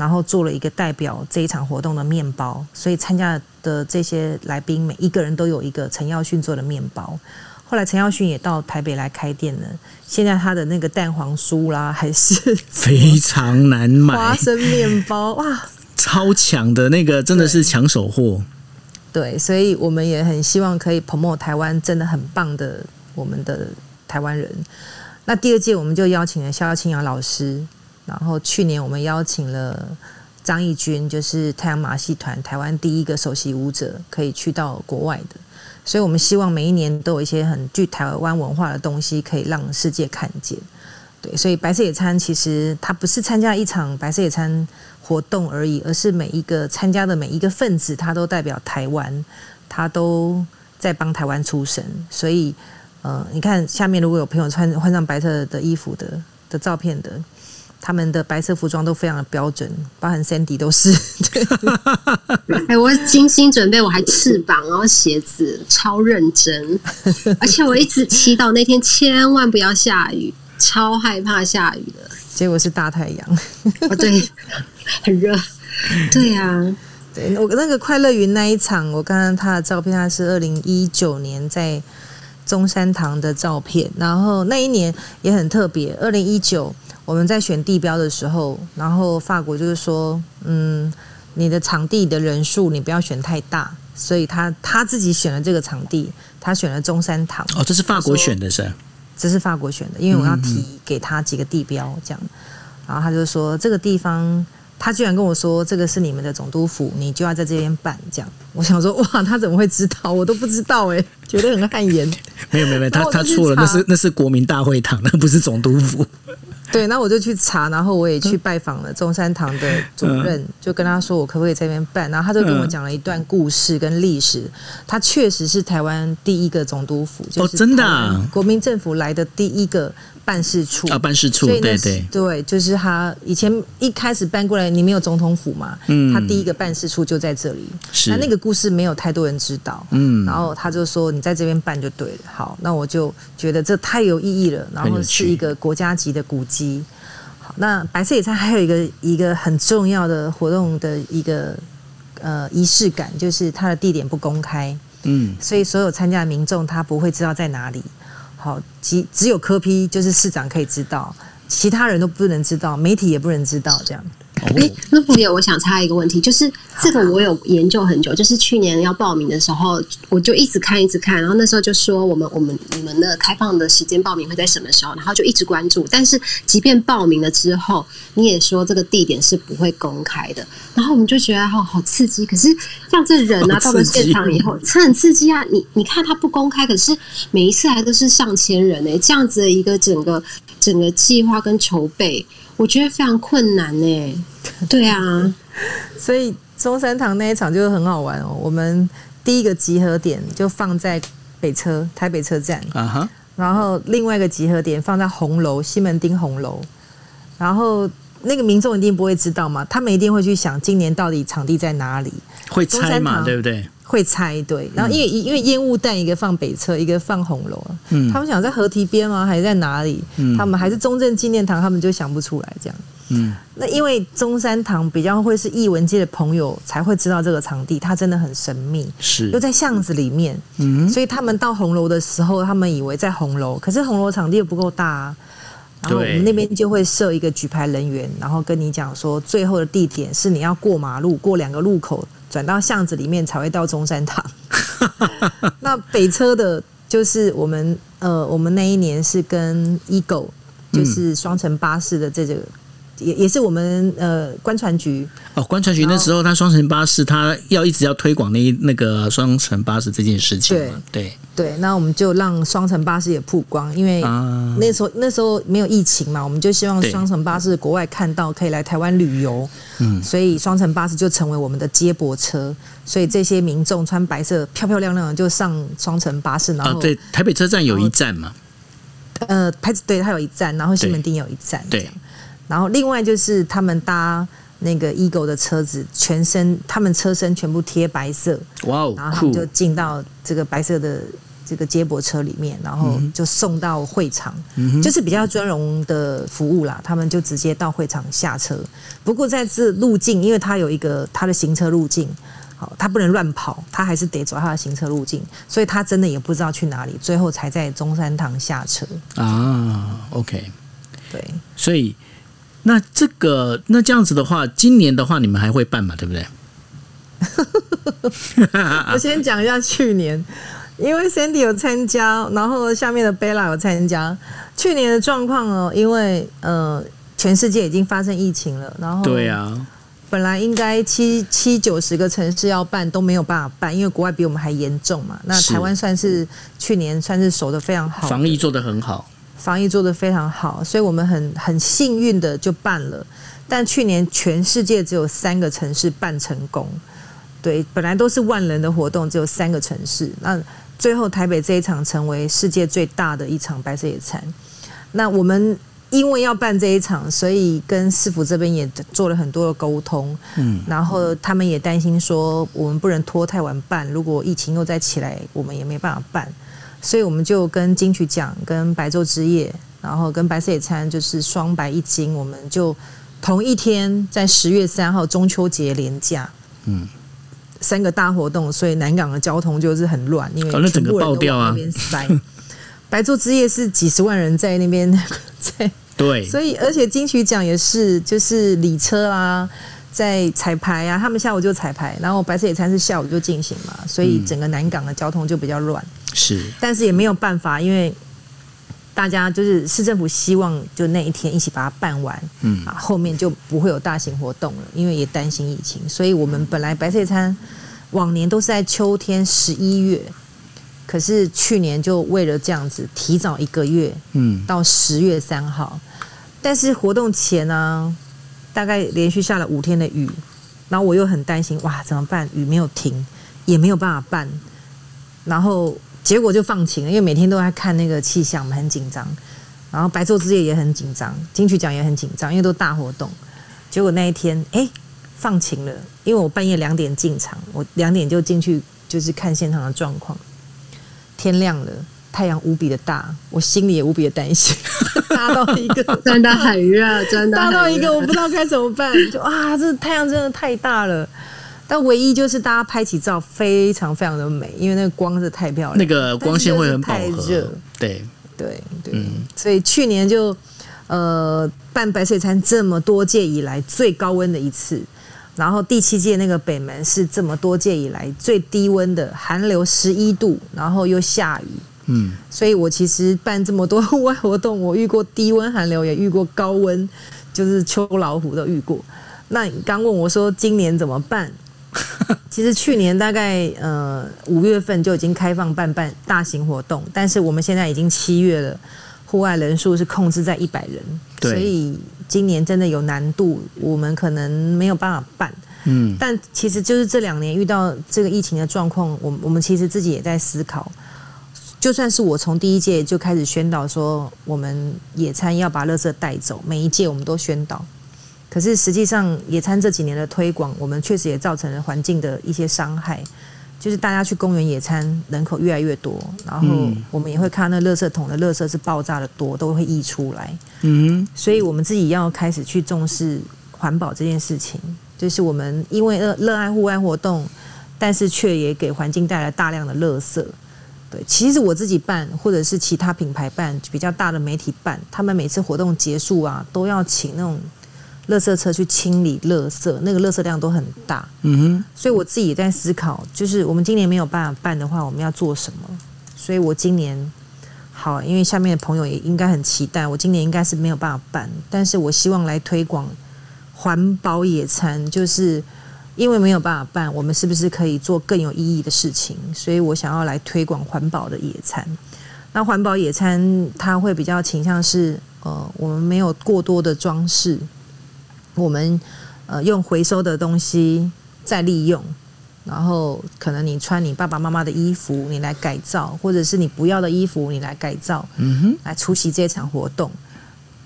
然后做了一个代表这一场活动的面包，所以参加的这些来宾每一个人都有一个陈耀迅做的面包。后来陈耀迅也到台北来开店了，现在他的那个蛋黄酥啦，还是非常难买。花生面包哇，超强的那个真的是抢手货。对，所以我们也很希望可以 promote 台湾真的很棒的我们的台湾人。那第二届我们就邀请了逍遥青阳老师。然后去年我们邀请了张义军，就是太阳马戏团台湾第一个首席舞者，可以去到国外的。所以我们希望每一年都有一些很具台湾文化的东西，可以让世界看见。对，所以白色野餐其实它不是参加一场白色野餐活动而已，而是每一个参加的每一个分子，他都代表台湾，他都在帮台湾出声。所以，呃，你看下面如果有朋友穿换上白色的衣服的的照片的。他们的白色服装都非常的标准，包含 Sandy 都是。哎，我精心准备，我还翅膀，然后鞋子超认真，而且我一直祈祷那天千万不要下雨，超害怕下雨的。结果是大太阳，哦对，很热。对 呀，对我那个快乐云那一场，我看看他的照片，他是二零一九年在中山堂的照片，然后那一年也很特别，二零一九。我们在选地标的时候，然后法国就是说，嗯，你的场地的人数你不要选太大，所以他他自己选了这个场地，他选了中山堂。哦，这是法国选的是？这是法国选的，因为我要提给他几个地标这样，然后他就说这个地方。他居然跟我说：“这个是你们的总督府，你就要在这边办。”这样，我想说：“哇，他怎么会知道？我都不知道哎，觉得很汗颜。”没有没有没有，他他错了，那是那是国民大会堂，那不是总督府。对，那我就去查，然后我也去拜访了中山堂的主任，就跟他说我可不可以在那边办。然后他就跟我讲了一段故事跟历史。他确实是台湾第一个总督府，哦，真的，国民政府来的第一个。办事处啊，办事处，对对对，就是他以前一开始搬过来，你没有总统府嘛，嗯，他第一个办事处就在这里。是，那那个故事没有太多人知道，嗯，然后他就说你在这边办就对了。好，那我就觉得这太有意义了，然后是一个国家级的古迹。好，那白色野餐还有一个一个很重要的活动的一个呃仪式感，就是它的地点不公开，嗯，所以所有参加的民众他不会知道在哪里。好，只只有科批就是市长可以知道，其他人都不能知道，媒体也不能知道，这样。哦，哎，那朋友，我想插一个问题，就是这个我有研究很久，就是去年要报名的时候，我就一直看，一直看，然后那时候就说我们我们你们的开放的时间报名会在什么时候，然后就一直关注。但是即便报名了之后，你也说这个地点是不会公开的，然后我们就觉得哦，好刺激。可是像这人啊，到了现场以后，这很刺激啊！你你看他不公开，可是每一次来都是上千人哎，这样子的一个整个整个计划跟筹备。我觉得非常困难呢。对啊，所以中山堂那一场就是很好玩哦。我们第一个集合点就放在北车台北车站，啊哈，然后另外一个集合点放在红楼西门町红楼，然后那个民众一定不会知道嘛，他们一定会去想今年到底场地在哪里，会猜嘛，对不对？会猜对，然后因为因为烟雾弹一个放北侧，一个放红楼，嗯，他们想在河堤边吗？还是在哪里？嗯，他们还是中正纪念堂，他们就想不出来这样。嗯，那因为中山堂比较会是艺文界的朋友才会知道这个场地，它真的很神秘，是又在巷子里面，嗯，所以他们到红楼的时候，他们以为在红楼，可是红楼场地又不够大，啊。然后我们那边就会设一个举牌人员，然后跟你讲说，最后的地点是你要过马路，过两个路口。转到巷子里面才会到中山堂。那北车的，就是我们呃，我们那一年是跟 Ego，就是双层巴士的这个。也也是我们呃，观船局哦，观船局那时候他双层巴士，他要一直要推广那那个双层巴士这件事情。对对对，那我们就让双层巴士也曝光，因为那时候那时候没有疫情嘛，我们就希望双层巴士国外看到可以来台湾旅游，嗯，所以双层巴士就成为我们的接驳车，所以这些民众穿白色漂漂亮亮的就上双层巴士，然后对台北车站有一站嘛，呃，牌子对它有一站，然后西门町有一站，对。然后另外就是他们搭那个 Ego 的车子，全身他们车身全部贴白色，哇哦，然后他们就进到这个白色的这个接驳车里面，然后就送到会场，就是比较专荣的服务啦。他们就直接到会场下车。不过在这路径，因为他有一个他的行车路径，好，他不能乱跑，他还是得走他的行车路径，所以他真的也不知道去哪里，最后才在中山堂下车啊。OK，对，所以。那这个那这样子的话，今年的话你们还会办嘛？对不对？我先讲一下去年，因为 Sandy 有参加，然后下面的 Bella 有参加。去年的状况哦，因为呃，全世界已经发生疫情了，然后对啊，本来应该七七九十个城市要办都没有办法办，因为国外比我们还严重嘛。那台湾算是去年算是守的非常好，防疫做的很好。防疫做得非常好，所以我们很很幸运的就办了。但去年全世界只有三个城市办成功，对，本来都是万人的活动，只有三个城市。那最后台北这一场成为世界最大的一场白色野餐。那我们因为要办这一场，所以跟市府这边也做了很多的沟通。嗯，然后他们也担心说我们不能拖太晚办，如果疫情又再起来，我们也没办法办。所以我们就跟金曲奖、跟白昼之夜，然后跟白色野餐，就是双白一金，我们就同一天在十月三号中秋节连假，嗯，三个大活动，所以南港的交通就是很乱，因为整个爆掉啊，那边塞。白昼之夜是几十万人在那边 在，对，所以而且金曲奖也是就是礼车啊。在彩排啊，他们下午就彩排，然后白色野餐是下午就进行嘛，所以整个南港的交通就比较乱。是，但是也没有办法，因为大家就是市政府希望就那一天一起把它办完，嗯啊，后面就不会有大型活动了，因为也担心疫情，所以我们本来白菜餐往年都是在秋天十一月，可是去年就为了这样子提早一个月，嗯，到十月三号，但是活动前呢。大概连续下了五天的雨，然后我又很担心，哇，怎么办？雨没有停，也没有办法办，然后结果就放晴了，因为每天都在看那个气象嘛，很紧张。然后白昼之夜也很紧张，金曲奖也很紧张，因为都大活动。结果那一天，哎，放晴了，因为我半夜两点进场，我两点就进去，就是看现场的状况。天亮了。太阳无比的大，我心里也无比的担心，大到一个真的很热，真的大到一个我不知道该怎么办。就啊，这太阳真的太大了。但唯一就是大家拍起照非常非常的美，因为那个光是太漂亮，那个光线会很饱和。热，对对对，所以去年就呃，办白色野餐这么多届以来最高温的一次，然后第七届那个北门是这么多届以来最低温的，寒流十一度，然后又下雨，嗯，所以我其实办这么多户外活动，我遇过低温寒流，也遇过高温，就是秋老虎都遇过。那你刚问我说今年怎么办？其实去年大概呃五月份就已经开放办办大型活动，但是我们现在已经七月了。户外人数是控制在一百人，所以今年真的有难度，我们可能没有办法办。嗯，但其实就是这两年遇到这个疫情的状况，我我们其实自己也在思考。就算是我从第一届就开始宣导说，我们野餐要把垃圾带走，每一届我们都宣导。可是实际上，野餐这几年的推广，我们确实也造成了环境的一些伤害。就是大家去公园野餐，人口越来越多，然后我们也会看那垃圾桶的垃圾是爆炸的多，都会溢出来。嗯，所以我们自己要开始去重视环保这件事情。就是我们因为热热爱户外活动，但是却也给环境带来大量的垃圾。对，其实我自己办，或者是其他品牌办，比较大的媒体办，他们每次活动结束啊，都要请那种。垃圾车去清理垃圾，那个垃圾量都很大。嗯哼，所以我自己也在思考，就是我们今年没有办法办的话，我们要做什么？所以我今年好，因为下面的朋友也应该很期待，我今年应该是没有办法办，但是我希望来推广环保野餐，就是因为没有办法办，我们是不是可以做更有意义的事情？所以我想要来推广环保的野餐。那环保野餐它会比较倾向是，呃，我们没有过多的装饰。我们呃用回收的东西再利用，然后可能你穿你爸爸妈妈的衣服，你来改造，或者是你不要的衣服，你来改造，嗯哼，来出席这场活动，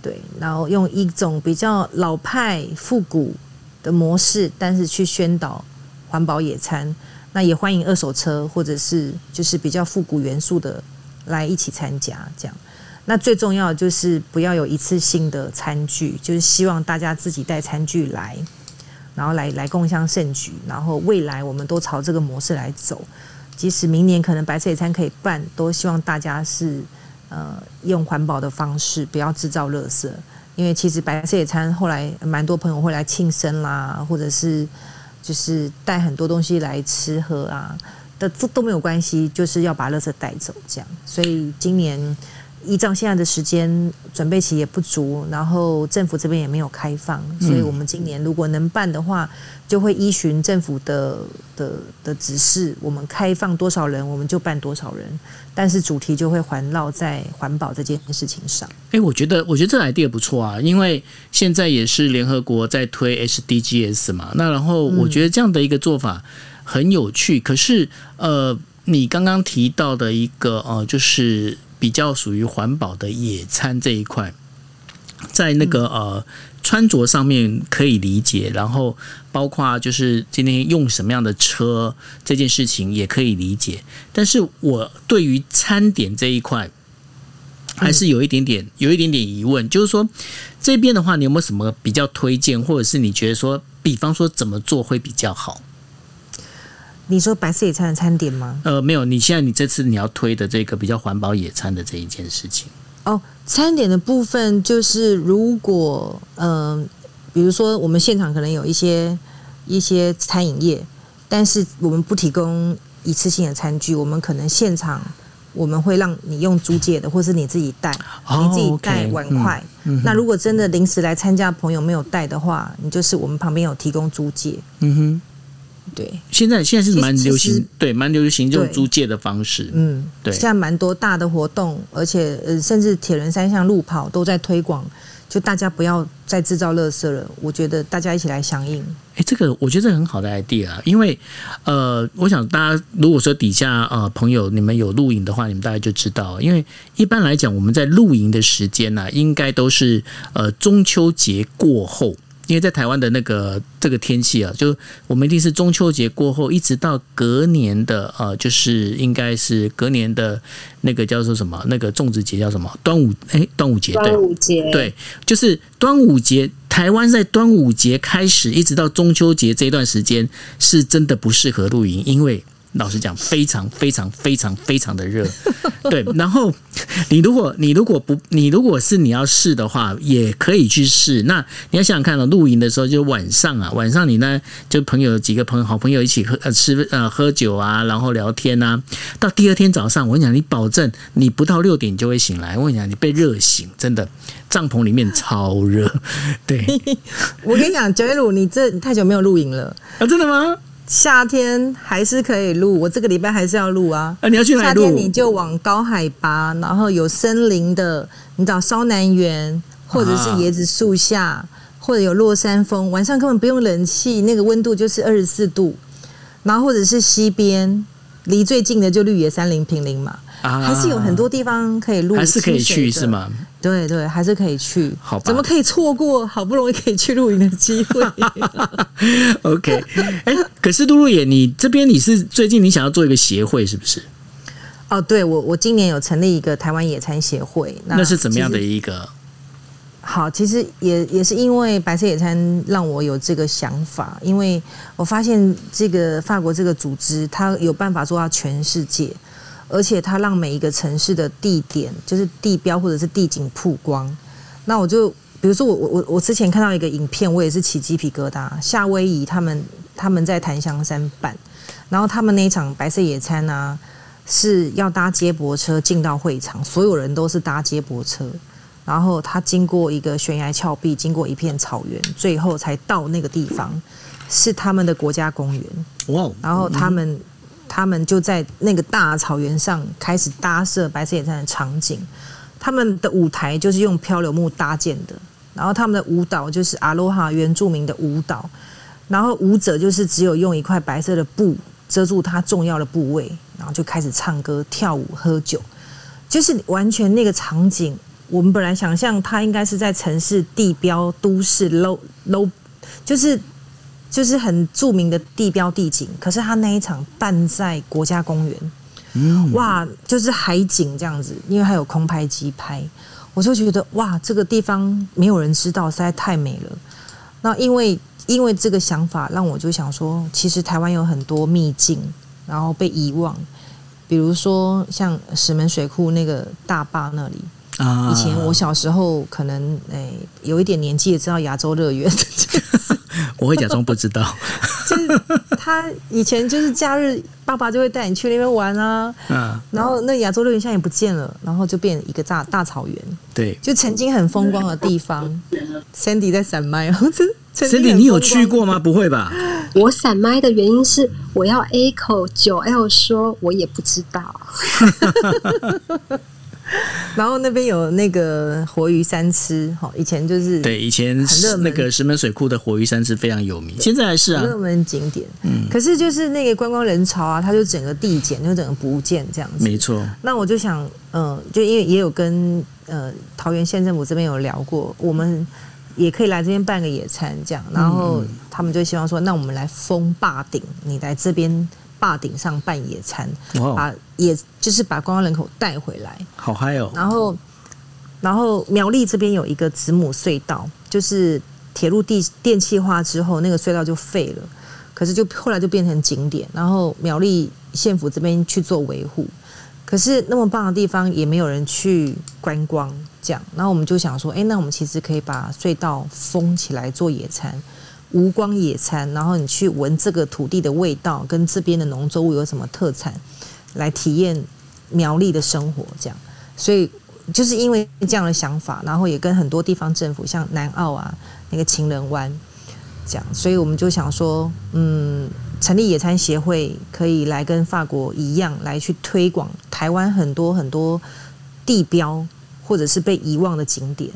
对，然后用一种比较老派复古的模式，但是去宣导环保野餐，那也欢迎二手车或者是就是比较复古元素的来一起参加，这样。那最重要就是不要有一次性的餐具，就是希望大家自己带餐具来，然后来来共享盛举。然后未来我们都朝这个模式来走，即使明年可能白色野餐可以办，都希望大家是呃用环保的方式，不要制造垃圾。因为其实白色野餐后来蛮多朋友会来庆生啦，或者是就是带很多东西来吃喝啊的，这都没有关系，就是要把垃圾带走这样。所以今年。依照现在的时间，准备期也不足，然后政府这边也没有开放，所以我们今年如果能办的话，就会依循政府的的的指示，我们开放多少人，我们就办多少人，但是主题就会环绕在环保这件事情上。哎，我觉得我觉得这 idea 不错啊，因为现在也是联合国在推 HDGs 嘛，那然后我觉得这样的一个做法很有趣。可是呃，你刚刚提到的一个呃，就是。比较属于环保的野餐这一块，在那个呃穿着上面可以理解，然后包括就是今天用什么样的车这件事情也可以理解。但是我对于餐点这一块还是有一点点有一点点疑问，就是说这边的话，你有没有什么比较推荐，或者是你觉得说，比方说怎么做会比较好？你说白色野餐的餐点吗？呃，没有。你现在你这次你要推的这个比较环保野餐的这一件事情哦，餐点的部分就是如果嗯，比如说我们现场可能有一些一些餐饮业，但是我们不提供一次性的餐具，我们可能现场我们会让你用租借的，或是你自己带，你自己带碗筷。那如果真的临时来参加朋友没有带的话，你就是我们旁边有提供租借。嗯哼。对，现在现在是蛮流行，对，蛮流行这种租借的方式。嗯，对，现在蛮多大的活动，而且呃，甚至铁人三项路跑都在推广，就大家不要再制造垃圾了。我觉得大家一起来响应。哎，这个我觉得很好的 idea 啊，因为呃，我想大家如果说底下呃朋友你们有露营的话，你们大概就知道，因为一般来讲我们在露营的时间呢，应该都是呃中秋节过后。因为在台湾的那个这个天气啊，就我们一定是中秋节过后，一直到隔年的呃，就是应该是隔年的那个叫做什么？那个粽子节叫什么？端午哎，端午节端午节对，就是端午节。台湾在端午节开始一直到中秋节这段时间，是真的不适合露营，因为老实讲，非常非常非常非常的热。对，然后你如果你如果不你如果是你要试的话，也可以去试。那你要想想看哦，露营的时候就晚上啊，晚上你呢就朋友几个朋友好朋友一起喝呃吃呃喝酒啊，然后聊天啊，到第二天早上，我跟你讲，你保证你不到六点就会醒来。我跟你讲，你被热醒，真的帐篷里面超热。对，我跟你讲，九月露，你这太久没有露营了啊？真的吗？夏天还是可以录，我这个礼拜还是要录啊。啊，你要去哪录？夏天你就往高海拔，然后有森林的，你找烧南园，或者是椰子树下，或者有落山风，晚上根本不用冷气，那个温度就是二十四度。然后或者是西边，离最近的就绿野山林平林嘛。还是有很多地方可以露，还是可以去是吗？对对，还是可以去。好，怎么可以错过好不容易可以去露营的机会？OK，哎，可是露露野，你这边你是最近你想要做一个协会是不是？哦，对，我我今年有成立一个台湾野餐协会，那是怎么样的一个？好，其实也也是因为白色野餐让我有这个想法，因为我发现这个法国这个组织，它有办法做到全世界。而且它让每一个城市的地点，就是地标或者是地景曝光。那我就比如说，我我我我之前看到一个影片，我也是起鸡皮疙瘩。夏威夷他们他们在檀香山办，然后他们那一场白色野餐啊，是要搭接驳车进到会场，所有人都是搭接驳车，然后他经过一个悬崖峭壁，经过一片草原，最后才到那个地方，是他们的国家公园。哇！然后他们。他们就在那个大草原上开始搭设白色野餐的场景，他们的舞台就是用漂流木搭建的，然后他们的舞蹈就是阿罗哈原住民的舞蹈，然后舞者就是只有用一块白色的布遮住他重要的部位，然后就开始唱歌、跳舞、喝酒，就是完全那个场景。我们本来想象他应该是在城市地标、都市 low low，就是。就是很著名的地标地景，可是他那一场办在国家公园，嗯，哇，就是海景这样子，因为还有空拍机拍，我就觉得哇，这个地方没有人知道，实在太美了。那因为因为这个想法，让我就想说，其实台湾有很多秘境，然后被遗忘，比如说像石门水库那个大坝那里。啊！以前我小时候可能诶有一点年纪，也知道亚洲乐园。我会假装不知道。就是他以前就是假日，爸爸就会带你去那边玩啊。嗯。然后那亚洲乐园现在也不见了，然后就变一个大大草原。对。就曾经很风光的地方。Sandy 在闪麦 Sandy 你有去过吗？不会吧？我闪麦的原因是我要 A 口九 L 说，我也不知道。然后那边有那个活鱼三吃，哈，以前就是对，以前那个石门水库的活鱼三吃非常有名，现在还是啊，热门景点。嗯，可是就是那个观光人潮啊，它就整个递减，就整个不见这样子。没错。那我就想，嗯，就因为也有跟呃桃园县政府这边有聊过，我们也可以来这边办个野餐这样，然后他们就希望说，那我们来封坝顶，你来这边。坝顶上办野餐，把也就是把观光人口带回来，好嗨哦！然后，然后苗栗这边有一个子母隧道，就是铁路地电气化之后，那个隧道就废了，可是就后来就变成景点，然后苗栗县府这边去做维护，可是那么棒的地方也没有人去观光，这样，然后我们就想说，哎，那我们其实可以把隧道封起来做野餐。无光野餐，然后你去闻这个土地的味道，跟这边的农作物有什么特产，来体验苗栗的生活，这样。所以就是因为这样的想法，然后也跟很多地方政府，像南澳啊，那个情人湾，这样，所以我们就想说，嗯，成立野餐协会，可以来跟法国一样，来去推广台湾很多很多地标，或者是被遗忘的景点。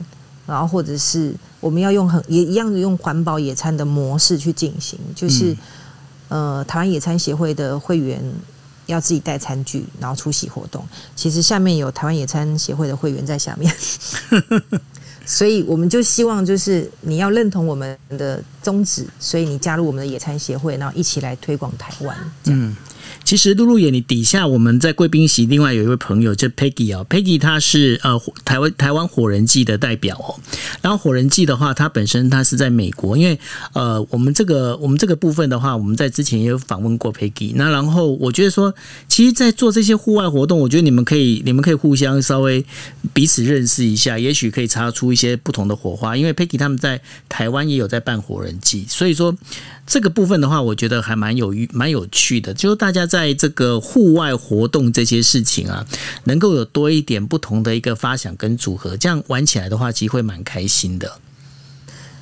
然后，或者是我们要用很也一样的用环保野餐的模式去进行，就是呃，台湾野餐协会的会员要自己带餐具，然后出席活动。其实下面有台湾野餐协会的会员在下面，所以我们就希望就是你要认同我们的宗旨，所以你加入我们的野餐协会，然后一起来推广台湾。嗯。其实露露眼，你底下我们在贵宾席，另外有一位朋友就 Peggy 哦，Peggy 他是呃台湾台湾火人祭的代表哦。然后火人祭的话，它本身它是在美国，因为呃我们这个我们这个部分的话，我们在之前也有访问过 Peggy。那然后我觉得说，其实，在做这些户外活动，我觉得你们可以你们可以互相稍微彼此认识一下，也许可以擦出一些不同的火花。因为 Peggy 他们在台湾也有在办火人祭，所以说。这个部分的话，我觉得还蛮有蛮有趣的，就是大家在这个户外活动这些事情啊，能够有多一点不同的一个发想跟组合，这样玩起来的话，其实会蛮开心的。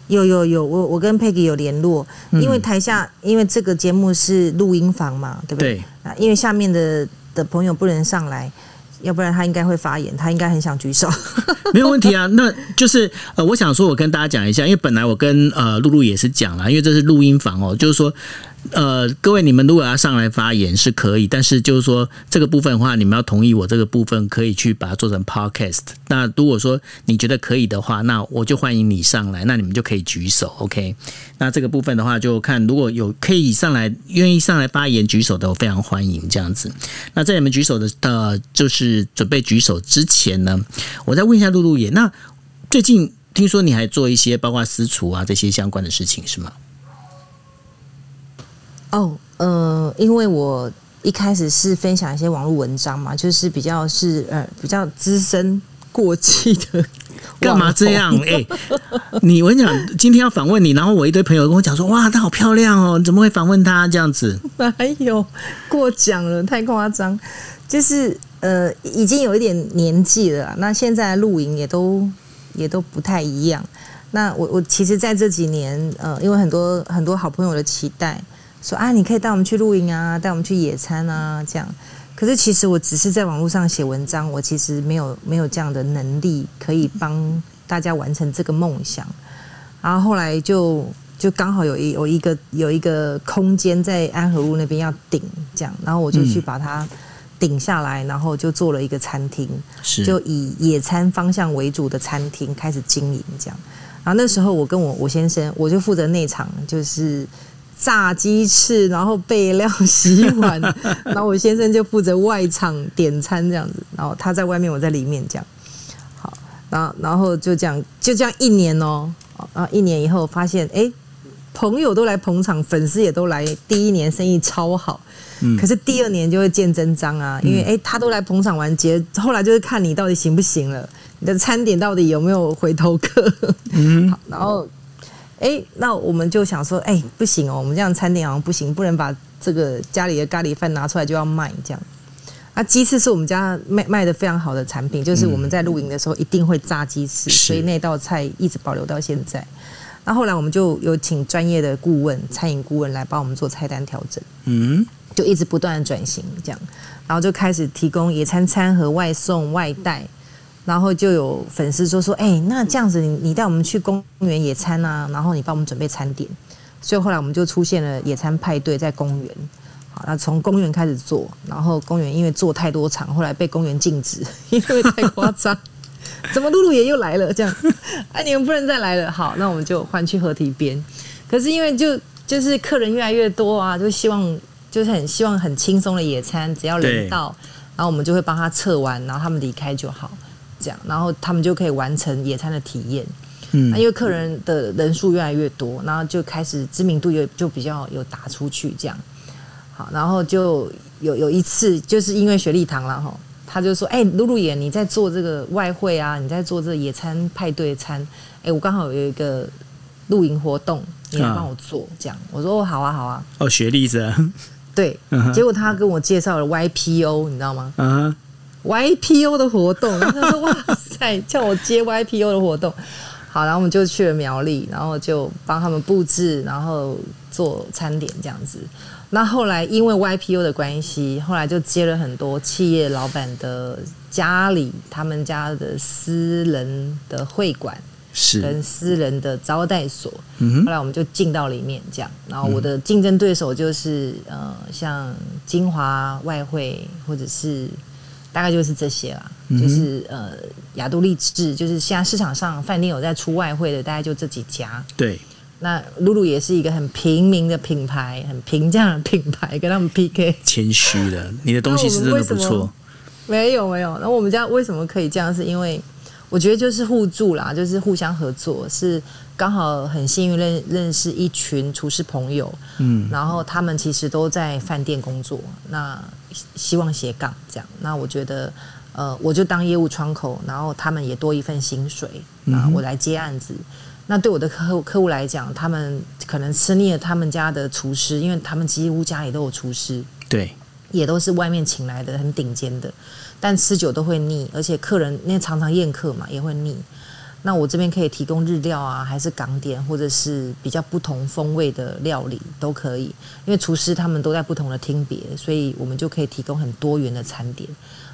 有有有，我我跟 Peggy 有联络，因为台下因为这个节目是录音房嘛，对不对？啊，因为下面的的朋友不能上来。要不然他应该会发言，他应该很想举手。没有问题啊，那就是呃，我想说，我跟大家讲一下，因为本来我跟呃露露也是讲了，因为这是录音房哦，就是说。呃，各位，你们如果要上来发言是可以，但是就是说这个部分的话，你们要同意我这个部分可以去把它做成 podcast。那如果说你觉得可以的话，那我就欢迎你上来，那你们就可以举手，OK？那这个部分的话，就看如果有可以上来愿意上来发言举手的，我非常欢迎这样子。那在你们举手的呃，就是准备举手之前呢，我再问一下露露也，那最近听说你还做一些包括私厨啊这些相关的事情是吗？哦，呃，因为我一开始是分享一些网络文章嘛，就是比较是呃比较资深过气的，干嘛这样？哎，你我跟你讲，今天要访问你，然后我一堆朋友跟我讲说，哇，她好漂亮哦，怎么会访问她这样子？哪有过奖了，太夸张，就是呃已经有一点年纪了，那现在露营也都也都不太一样。那我我其实在这几年，呃，因为很多很多好朋友的期待。说啊，你可以带我们去露营啊，带我们去野餐啊，这样。可是其实我只是在网络上写文章，我其实没有没有这样的能力可以帮大家完成这个梦想。然后后来就就刚好有一有一个有一个空间在安和路那边要顶这样，然后我就去把它顶下来，然后就做了一个餐厅，就以野餐方向为主的餐厅开始经营这样。然后那时候我跟我我先生，我就负责内场，就是。炸鸡翅，然后备料、洗碗，然后我先生就负责外场点餐这样子，然后他在外面，我在里面这样。好，然后然后就这样，就这样一年哦，啊，一年以后发现，哎，朋友都来捧场，粉丝也都来，第一年生意超好，嗯，可是第二年就会见真章啊，因为哎，他都来捧场完结，后来就是看你到底行不行了，你的餐点到底有没有回头客，嗯，好，然后。哎，那我们就想说，哎，不行哦，我们这样餐厅好像不行，不能把这个家里的咖喱饭拿出来就要卖这样。啊，鸡翅是我们家卖卖的非常好的产品，就是我们在露营的时候一定会炸鸡翅，所以那道菜一直保留到现在。那后来我们就有请专业的顾问、餐饮顾问来帮我们做菜单调整，嗯，就一直不断的转型这样，然后就开始提供野餐餐盒外送、外带。然后就有粉丝就说：“哎，那这样子，你你带我们去公园野餐啊？然后你帮我们准备餐点。”所以后来我们就出现了野餐派对在公园。好，那从公园开始做，然后公园因为做太多场，后来被公园禁止，因为太夸张。怎么露露也又来了？这样，哎，你们不能再来了。好，那我们就换去河堤边。可是因为就就是客人越来越多啊，就希望就是很希望很轻松的野餐，只要人到，然后我们就会帮他测完，然后他们离开就好。这样，然后他们就可以完成野餐的体验。嗯，那因为客人的人数越来越多，然后就开始知名度也就比较有打出去。这样，好，然后就有有一次，就是因为雪莉堂了哈，他就说：“哎，露露爷，你在做这个外汇啊？你在做这个野餐派对餐？哎，我刚好有一个露营活动，你来帮我做。”这样，我说：“哦，好啊，好啊。”哦，雪莉是？对，结果他跟我介绍了 YPO，你知道吗？嗯。YPO 的活动，然后他说：“哇塞，叫我接 YPO 的活动。”好，然后我们就去了苗栗，然后就帮他们布置，然后做餐点这样子。那后来因为 YPO 的关系，后来就接了很多企业老板的家里，他们家的私人的会馆是跟私人的招待所。嗯后来我们就进到里面这样。然后我的竞争对手就是呃，像金华外汇或者是。大概就是这些啦，就是呃，亚都丽致，就是现在市场上饭店有在出外汇的，大概就这几家。对，那露露也是一个很平民的品牌，很平价的品牌，跟他们 PK。谦虚的，你的东西是真的不错。没有没有，那我们家为什么可以这样？是因为我觉得就是互助啦，就是互相合作，是刚好很幸运认认识一群厨师朋友，嗯，然后他们其实都在饭店工作，那希望斜杠这样。那我觉得，呃，我就当业务窗口，然后他们也多一份薪水，那我来接案子。那对我的客户客户来讲，他们可能吃腻了他们家的厨师，因为他们几乎家里都有厨师，对，也都是外面请来的很顶尖的，但吃久都会腻，而且客人那常常宴客嘛也会腻。那我这边可以提供日料啊，还是港点，或者是比较不同风味的料理都可以，因为厨师他们都在不同的厅别，所以我们就可以提供很多元的餐点。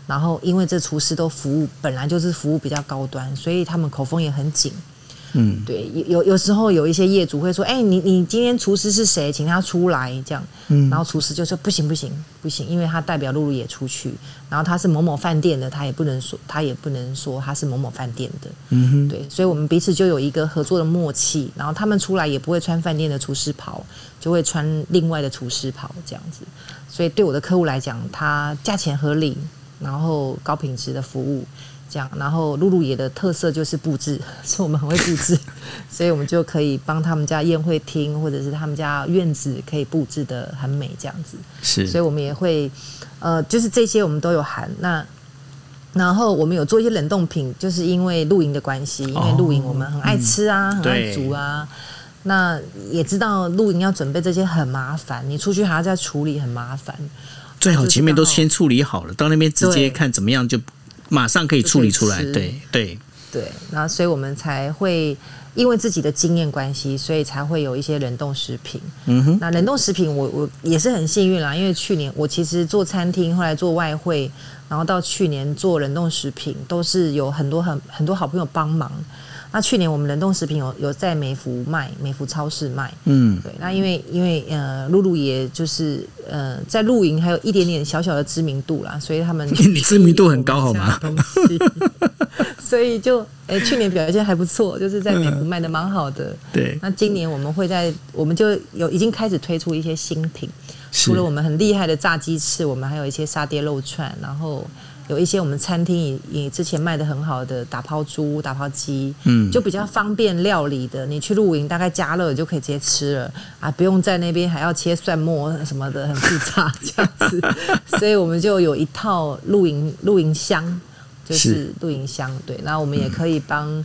然后因为这厨师都服务本来就是服务比较高端，所以他们口风也很紧。嗯，对，有有时候有一些业主会说，哎，你你今天厨师是谁，请他出来这样，嗯，然后厨师就说不行不行不行，因为他代表露露也出去，然后他是某某饭店的，他也不能说他也不能说他是某某饭店的，嗯哼，对，所以我们彼此就有一个合作的默契，然后他们出来也不会穿饭店的厨师袍，就会穿另外的厨师袍这样子，所以对我的客户来讲，他价钱合理，然后高品质的服务。这样，然后露露野的特色就是布置，所以我们很会布置，所以我们就可以帮他们家宴会厅或者是他们家院子可以布置的很美，这样子。是，所以我们也会，呃，就是这些我们都有含。那然后我们有做一些冷冻品，就是因为露营的关系，因为露营我们很爱吃啊，很爱煮啊。那也知道露营要准备这些很麻烦，你出去还要再处理，很麻烦。最好前面都先处理好了，到那边直接看怎么样就。马上可以处理出来，对对对，那所以我们才会因为自己的经验关系，所以才会有一些冷冻食品。嗯哼，那冷冻食品我我也是很幸运啦，因为去年我其实做餐厅，后来做外汇，然后到去年做冷冻食品，都是有很多很很多好朋友帮忙。那去年我们冷冻食品有有在美孚卖，美孚超市卖，嗯，对。那因为因为呃，露露也就是呃，在露营还有一点点小小的知名度啦，所以他们 你知名度很高好吗？所以就哎，去年表现还不错，就是在美孚卖的蛮好的。对。那今年我们会在，我们就有已经开始推出一些新品，除了我们很厉害的炸鸡翅，我们还有一些沙爹肉串，然后。有一些我们餐厅也也之前卖的很好的打抛猪、打抛鸡，嗯，就比较方便料理的。你去露营，大概加热就可以直接吃了啊，不用在那边还要切蒜末什么的，很复杂这样子。所以我们就有一套露营露营箱，就是露营箱。对，然后我们也可以帮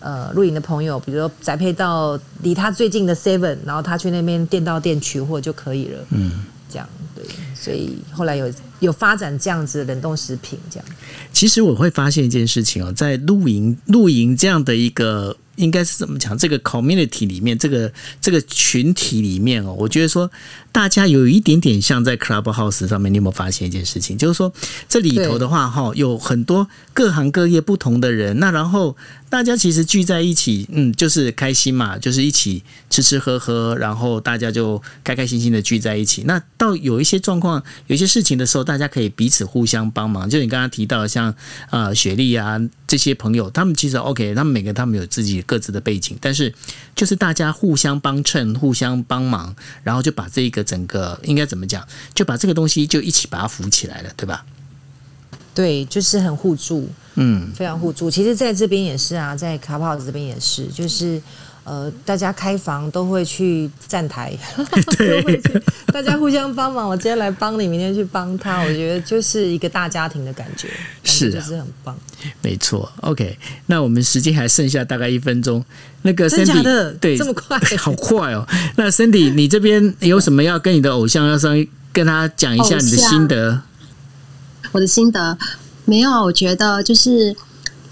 呃露营的朋友，比如说宅配到离他最近的 Seven，然后他去那边店到店取货就可以了。嗯，这样对。所以后来有。有发展这样子冷冻食品，这样。其实我会发现一件事情哦，在露营露营这样的一个。应该是怎么讲？这个 community 里面，这个这个群体里面哦，我觉得说大家有一点点像在 Clubhouse 上面，你有没有发现一件事情？就是说这里头的话，哈，有很多各行各业不同的人，那然后大家其实聚在一起，嗯，就是开心嘛，就是一起吃吃喝喝，然后大家就开开心心的聚在一起。那到有一些状况、有一些事情的时候，大家可以彼此互相帮忙。就你刚刚提到像啊雪莉啊这些朋友，他们其实 OK，他们每个他们有自己。各自的背景，但是就是大家互相帮衬、互相帮忙，然后就把这个整个应该怎么讲，就把这个东西就一起把它扶起来了，对吧？对，就是很互助，嗯，非常互助。其实在这边也是啊，在卡帕这边也是，就是。呃，大家开房都会去站台，都会去，大家互相帮忙。我今天来帮你，明天去帮他，我觉得就是一个大家庭的感觉，是就是很棒。没错，OK，那我们时间还剩下大概一分钟。那个 Cindy，对，这么快，好快哦。那 Cindy，你这边有什么要跟你的偶像要稍微跟他讲一下你的心得？我的心得没有，我觉得就是。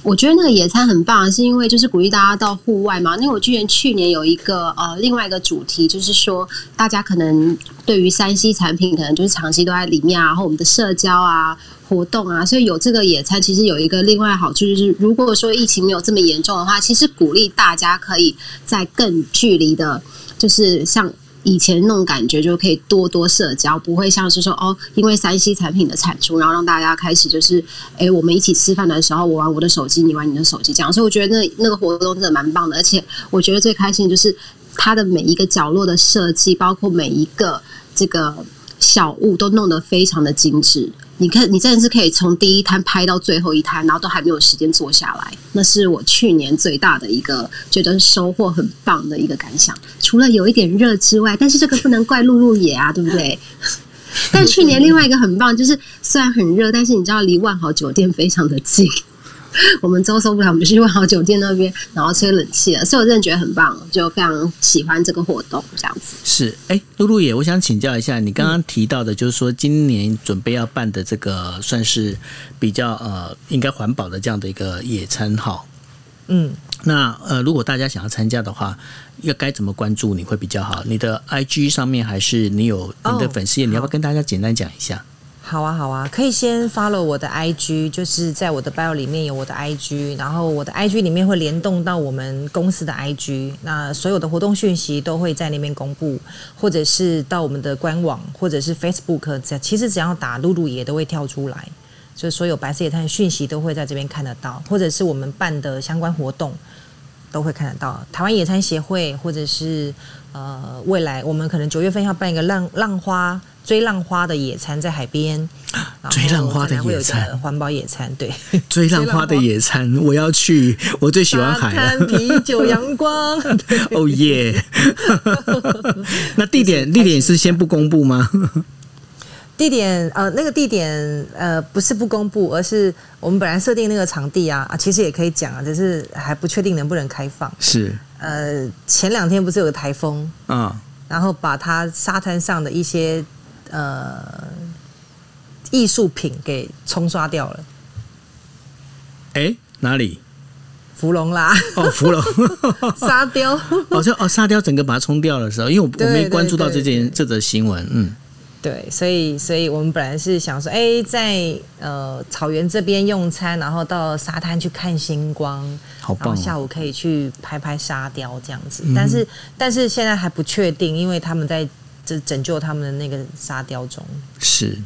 我觉得那个野餐很棒，是因为就是鼓励大家到户外嘛。因为我去年去年有一个呃另外一个主题，就是说大家可能对于山西产品，可能就是长期都在里面啊，然后我们的社交啊、活动啊，所以有这个野餐，其实有一个另外好处，就是如果说疫情没有这么严重的话，其实鼓励大家可以在更距离的，就是像。以前那种感觉就可以多多社交，不会像是说哦，因为三 C 产品的产出，然后让大家开始就是，哎，我们一起吃饭的时候，我玩我的手机，你玩你的手机，这样。所以我觉得那那个活动真的蛮棒的，而且我觉得最开心的就是它的每一个角落的设计，包括每一个这个小物，都弄得非常的精致。你看，你真的是可以从第一摊拍到最后一摊，然后都还没有时间坐下来。那是我去年最大的一个觉得收获很棒的一个感想。除了有一点热之外，但是这个不能怪露露野啊，对不对？但去年另外一个很棒，就是虽然很热，但是你知道离万豪酒店非常的近。我们周收不了，我们就去万豪酒店那边，然后吹冷气了。所以我真的觉得很棒，就非常喜欢这个活动，这样子。是，哎，露露也，我想请教一下，你刚刚提到的，就是说今年准备要办的这个，算是比较呃，应该环保的这样的一个野餐哈。嗯，那呃，如果大家想要参加的话，要该怎么关注你会比较好？你的 IG 上面还是你有你的粉丝页？你要不要跟大家简单讲一下？好啊，好啊，可以先 follow 我的 IG，就是在我的 bio 里面有我的 IG，然后我的 IG 里面会联动到我们公司的 IG，那所有的活动讯息都会在那边公布，或者是到我们的官网，或者是 Facebook，其实只要打露露也都会跳出来，所以所有白色野探讯息都会在这边看得到，或者是我们办的相关活动都会看得到。台湾野餐协会，或者是呃未来我们可能九月份要办一个浪浪花。追浪花的野餐在海边，追浪花的野餐，环保野餐，对，追浪花的野餐，我要去，我最喜欢海了。啤酒阳光，哦耶！那地点地点是先不公布吗？地点呃，那个地点呃，不是不公布，而是我们本来设定那个场地啊啊，其实也可以讲啊，只是还不确定能不能开放。是呃，前两天不是有个台风啊，然后把它沙滩上的一些。呃，艺术品给冲刷掉了。哎，哪里？芙蓉啦！哦，芙蓉 沙雕。好像哦，沙雕整个把它冲掉的时候，因为我我没关注到这件这则新闻。嗯，对，所以所以我们本来是想说，哎，在呃草原这边用餐，然后到沙滩去看星光，好棒！下午可以去拍拍沙雕这样子。但是但是现在还不确定，因为他们在。这拯救他们的那个沙雕中是。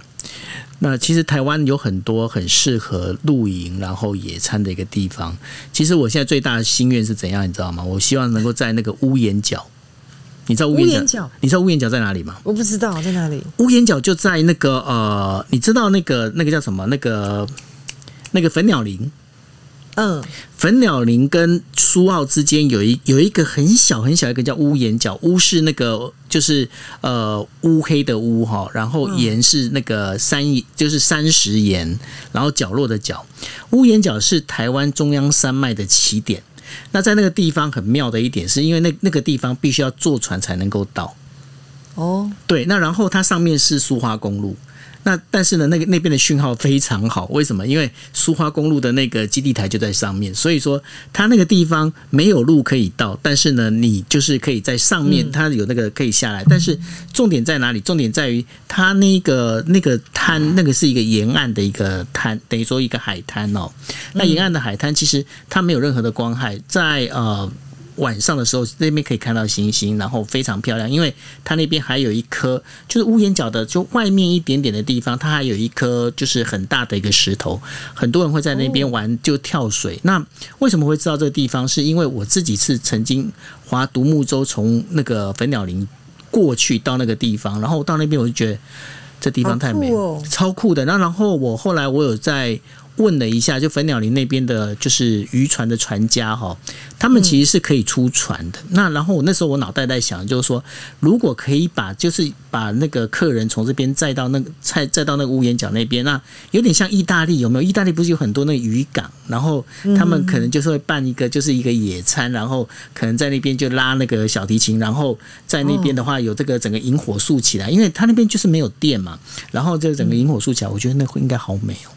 那其实台湾有很多很适合露营然后野餐的一个地方。其实我现在最大的心愿是怎样，你知道吗？我希望能够在那个屋檐角。你知道屋檐角？你知道屋檐角在哪里吗？我不知道在哪里。屋檐角就在那个呃，你知道那个那个叫什么？那个那个粉鸟林。嗯，粉鸟林跟苏澳之间有一有一个很小很小一个叫屋檐角，屋是那个就是呃乌黑的乌哈，然后岩是那个山就是山石岩，然后角落的角，屋檐角是台湾中央山脉的起点。那在那个地方很妙的一点，是因为那那个地方必须要坐船才能够到。哦，对，那然后它上面是苏花公路。那但是呢，那个那边的讯号非常好，为什么？因为苏花公路的那个基地台就在上面，所以说它那个地方没有路可以到，但是呢，你就是可以在上面，它有那个可以下来。但是重点在哪里？重点在于它那个那个滩，那个是一个沿岸的一个滩，等于说一个海滩哦。那沿岸的海滩其实它没有任何的光害，在呃。晚上的时候，那边可以看到星星，然后非常漂亮。因为它那边还有一颗，就是屋檐角的，就外面一点点的地方，它还有一颗就是很大的一个石头，很多人会在那边玩，就跳水。那为什么会知道这个地方？是因为我自己是曾经划独木舟从那个粉鸟林过去到那个地方，然后到那边我就觉得这地方太美，超酷的。那然后我后来我有在。问了一下，就粉鸟林那边的，就是渔船的船家哈，他们其实是可以出船的。那然后我那时候我脑袋在想，就是说，如果可以把，就是把那个客人从这边载到那个载载到那个屋檐角那边，那有点像意大利有没有？意大利不是有很多那个渔港，然后他们可能就是会办一个，就是一个野餐，然后可能在那边就拉那个小提琴，然后在那边的话有这个整个萤火树起来，因为他那边就是没有电嘛，然后就整个萤火树起来，我觉得那会应该好美哦。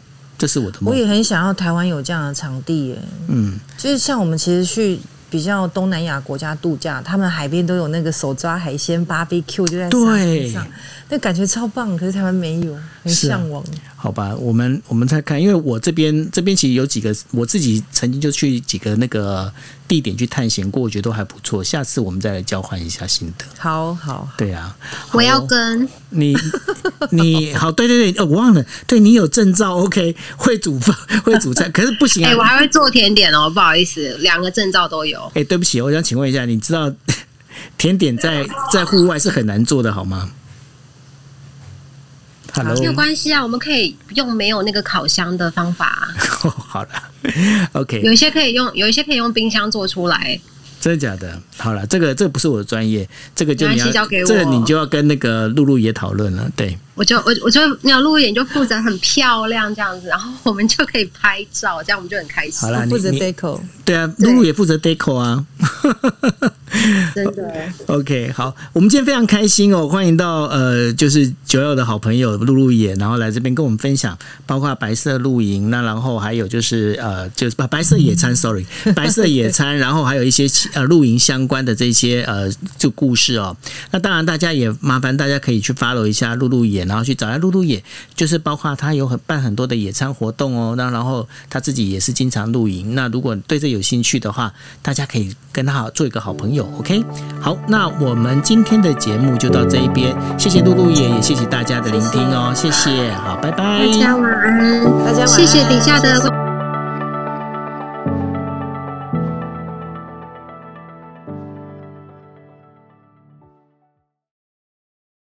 这是我的梦。我也很想要台湾有这样的场地耶。嗯，就是像我们其实去比较东南亚国家度假，他们海边都有那个手抓海鲜 barbecue 就在沙上。那感觉超棒，可是台湾没有，很向往。好吧，我们我们再看，因为我这边这边其实有几个，我自己曾经就去几个那个地点去探险过，我觉得都还不错。下次我们再来交换一下心得。好好，对啊，我要跟你，你 好，对对对，呃，我忘了，对你有证照，OK，会煮饭，会煮菜，可是不行啊。哎，我还会做甜点哦，不好意思，两个证照都有。哎，对不起，我想请问一下，你知道？甜点在在户外是很难做的，好吗？Hello，没有关系啊，我们可以用没有那个烤箱的方法。好了，OK，有一些可以用，有一些可以用冰箱做出来。真的假的？好了，这个这不是我的专业，这个就你要交给我，这个你就要跟那个露露也讨论了。对，我就我我就那露露也就负责很漂亮这样子，然后我们就可以拍照，这样我们就很开心。好了，负责 deco，对啊，露露也负责 deco 啊。真的。OK，好，我们今天非常开心哦，欢迎到呃，就是九友的好朋友露露眼，然后来这边跟我们分享，包括白色露营，那然后还有就是呃，就是白白色野餐，sorry，白色野餐，然后还有一些呃露营相关的这些呃就故事哦。那当然，大家也麻烦大家可以去 follow 一下露露野，然后去找下露露野，就是包括他有很办很多的野餐活动哦。那然后他自己也是经常露营。那如果对这有兴趣的话，大家可以跟他做一个好朋友。OK，好，那我们今天的节目就到这一边，谢谢露露野，也谢谢大家的聆听哦，谢谢，好，拜拜，大家晚安，大家晚安，谢谢底下的。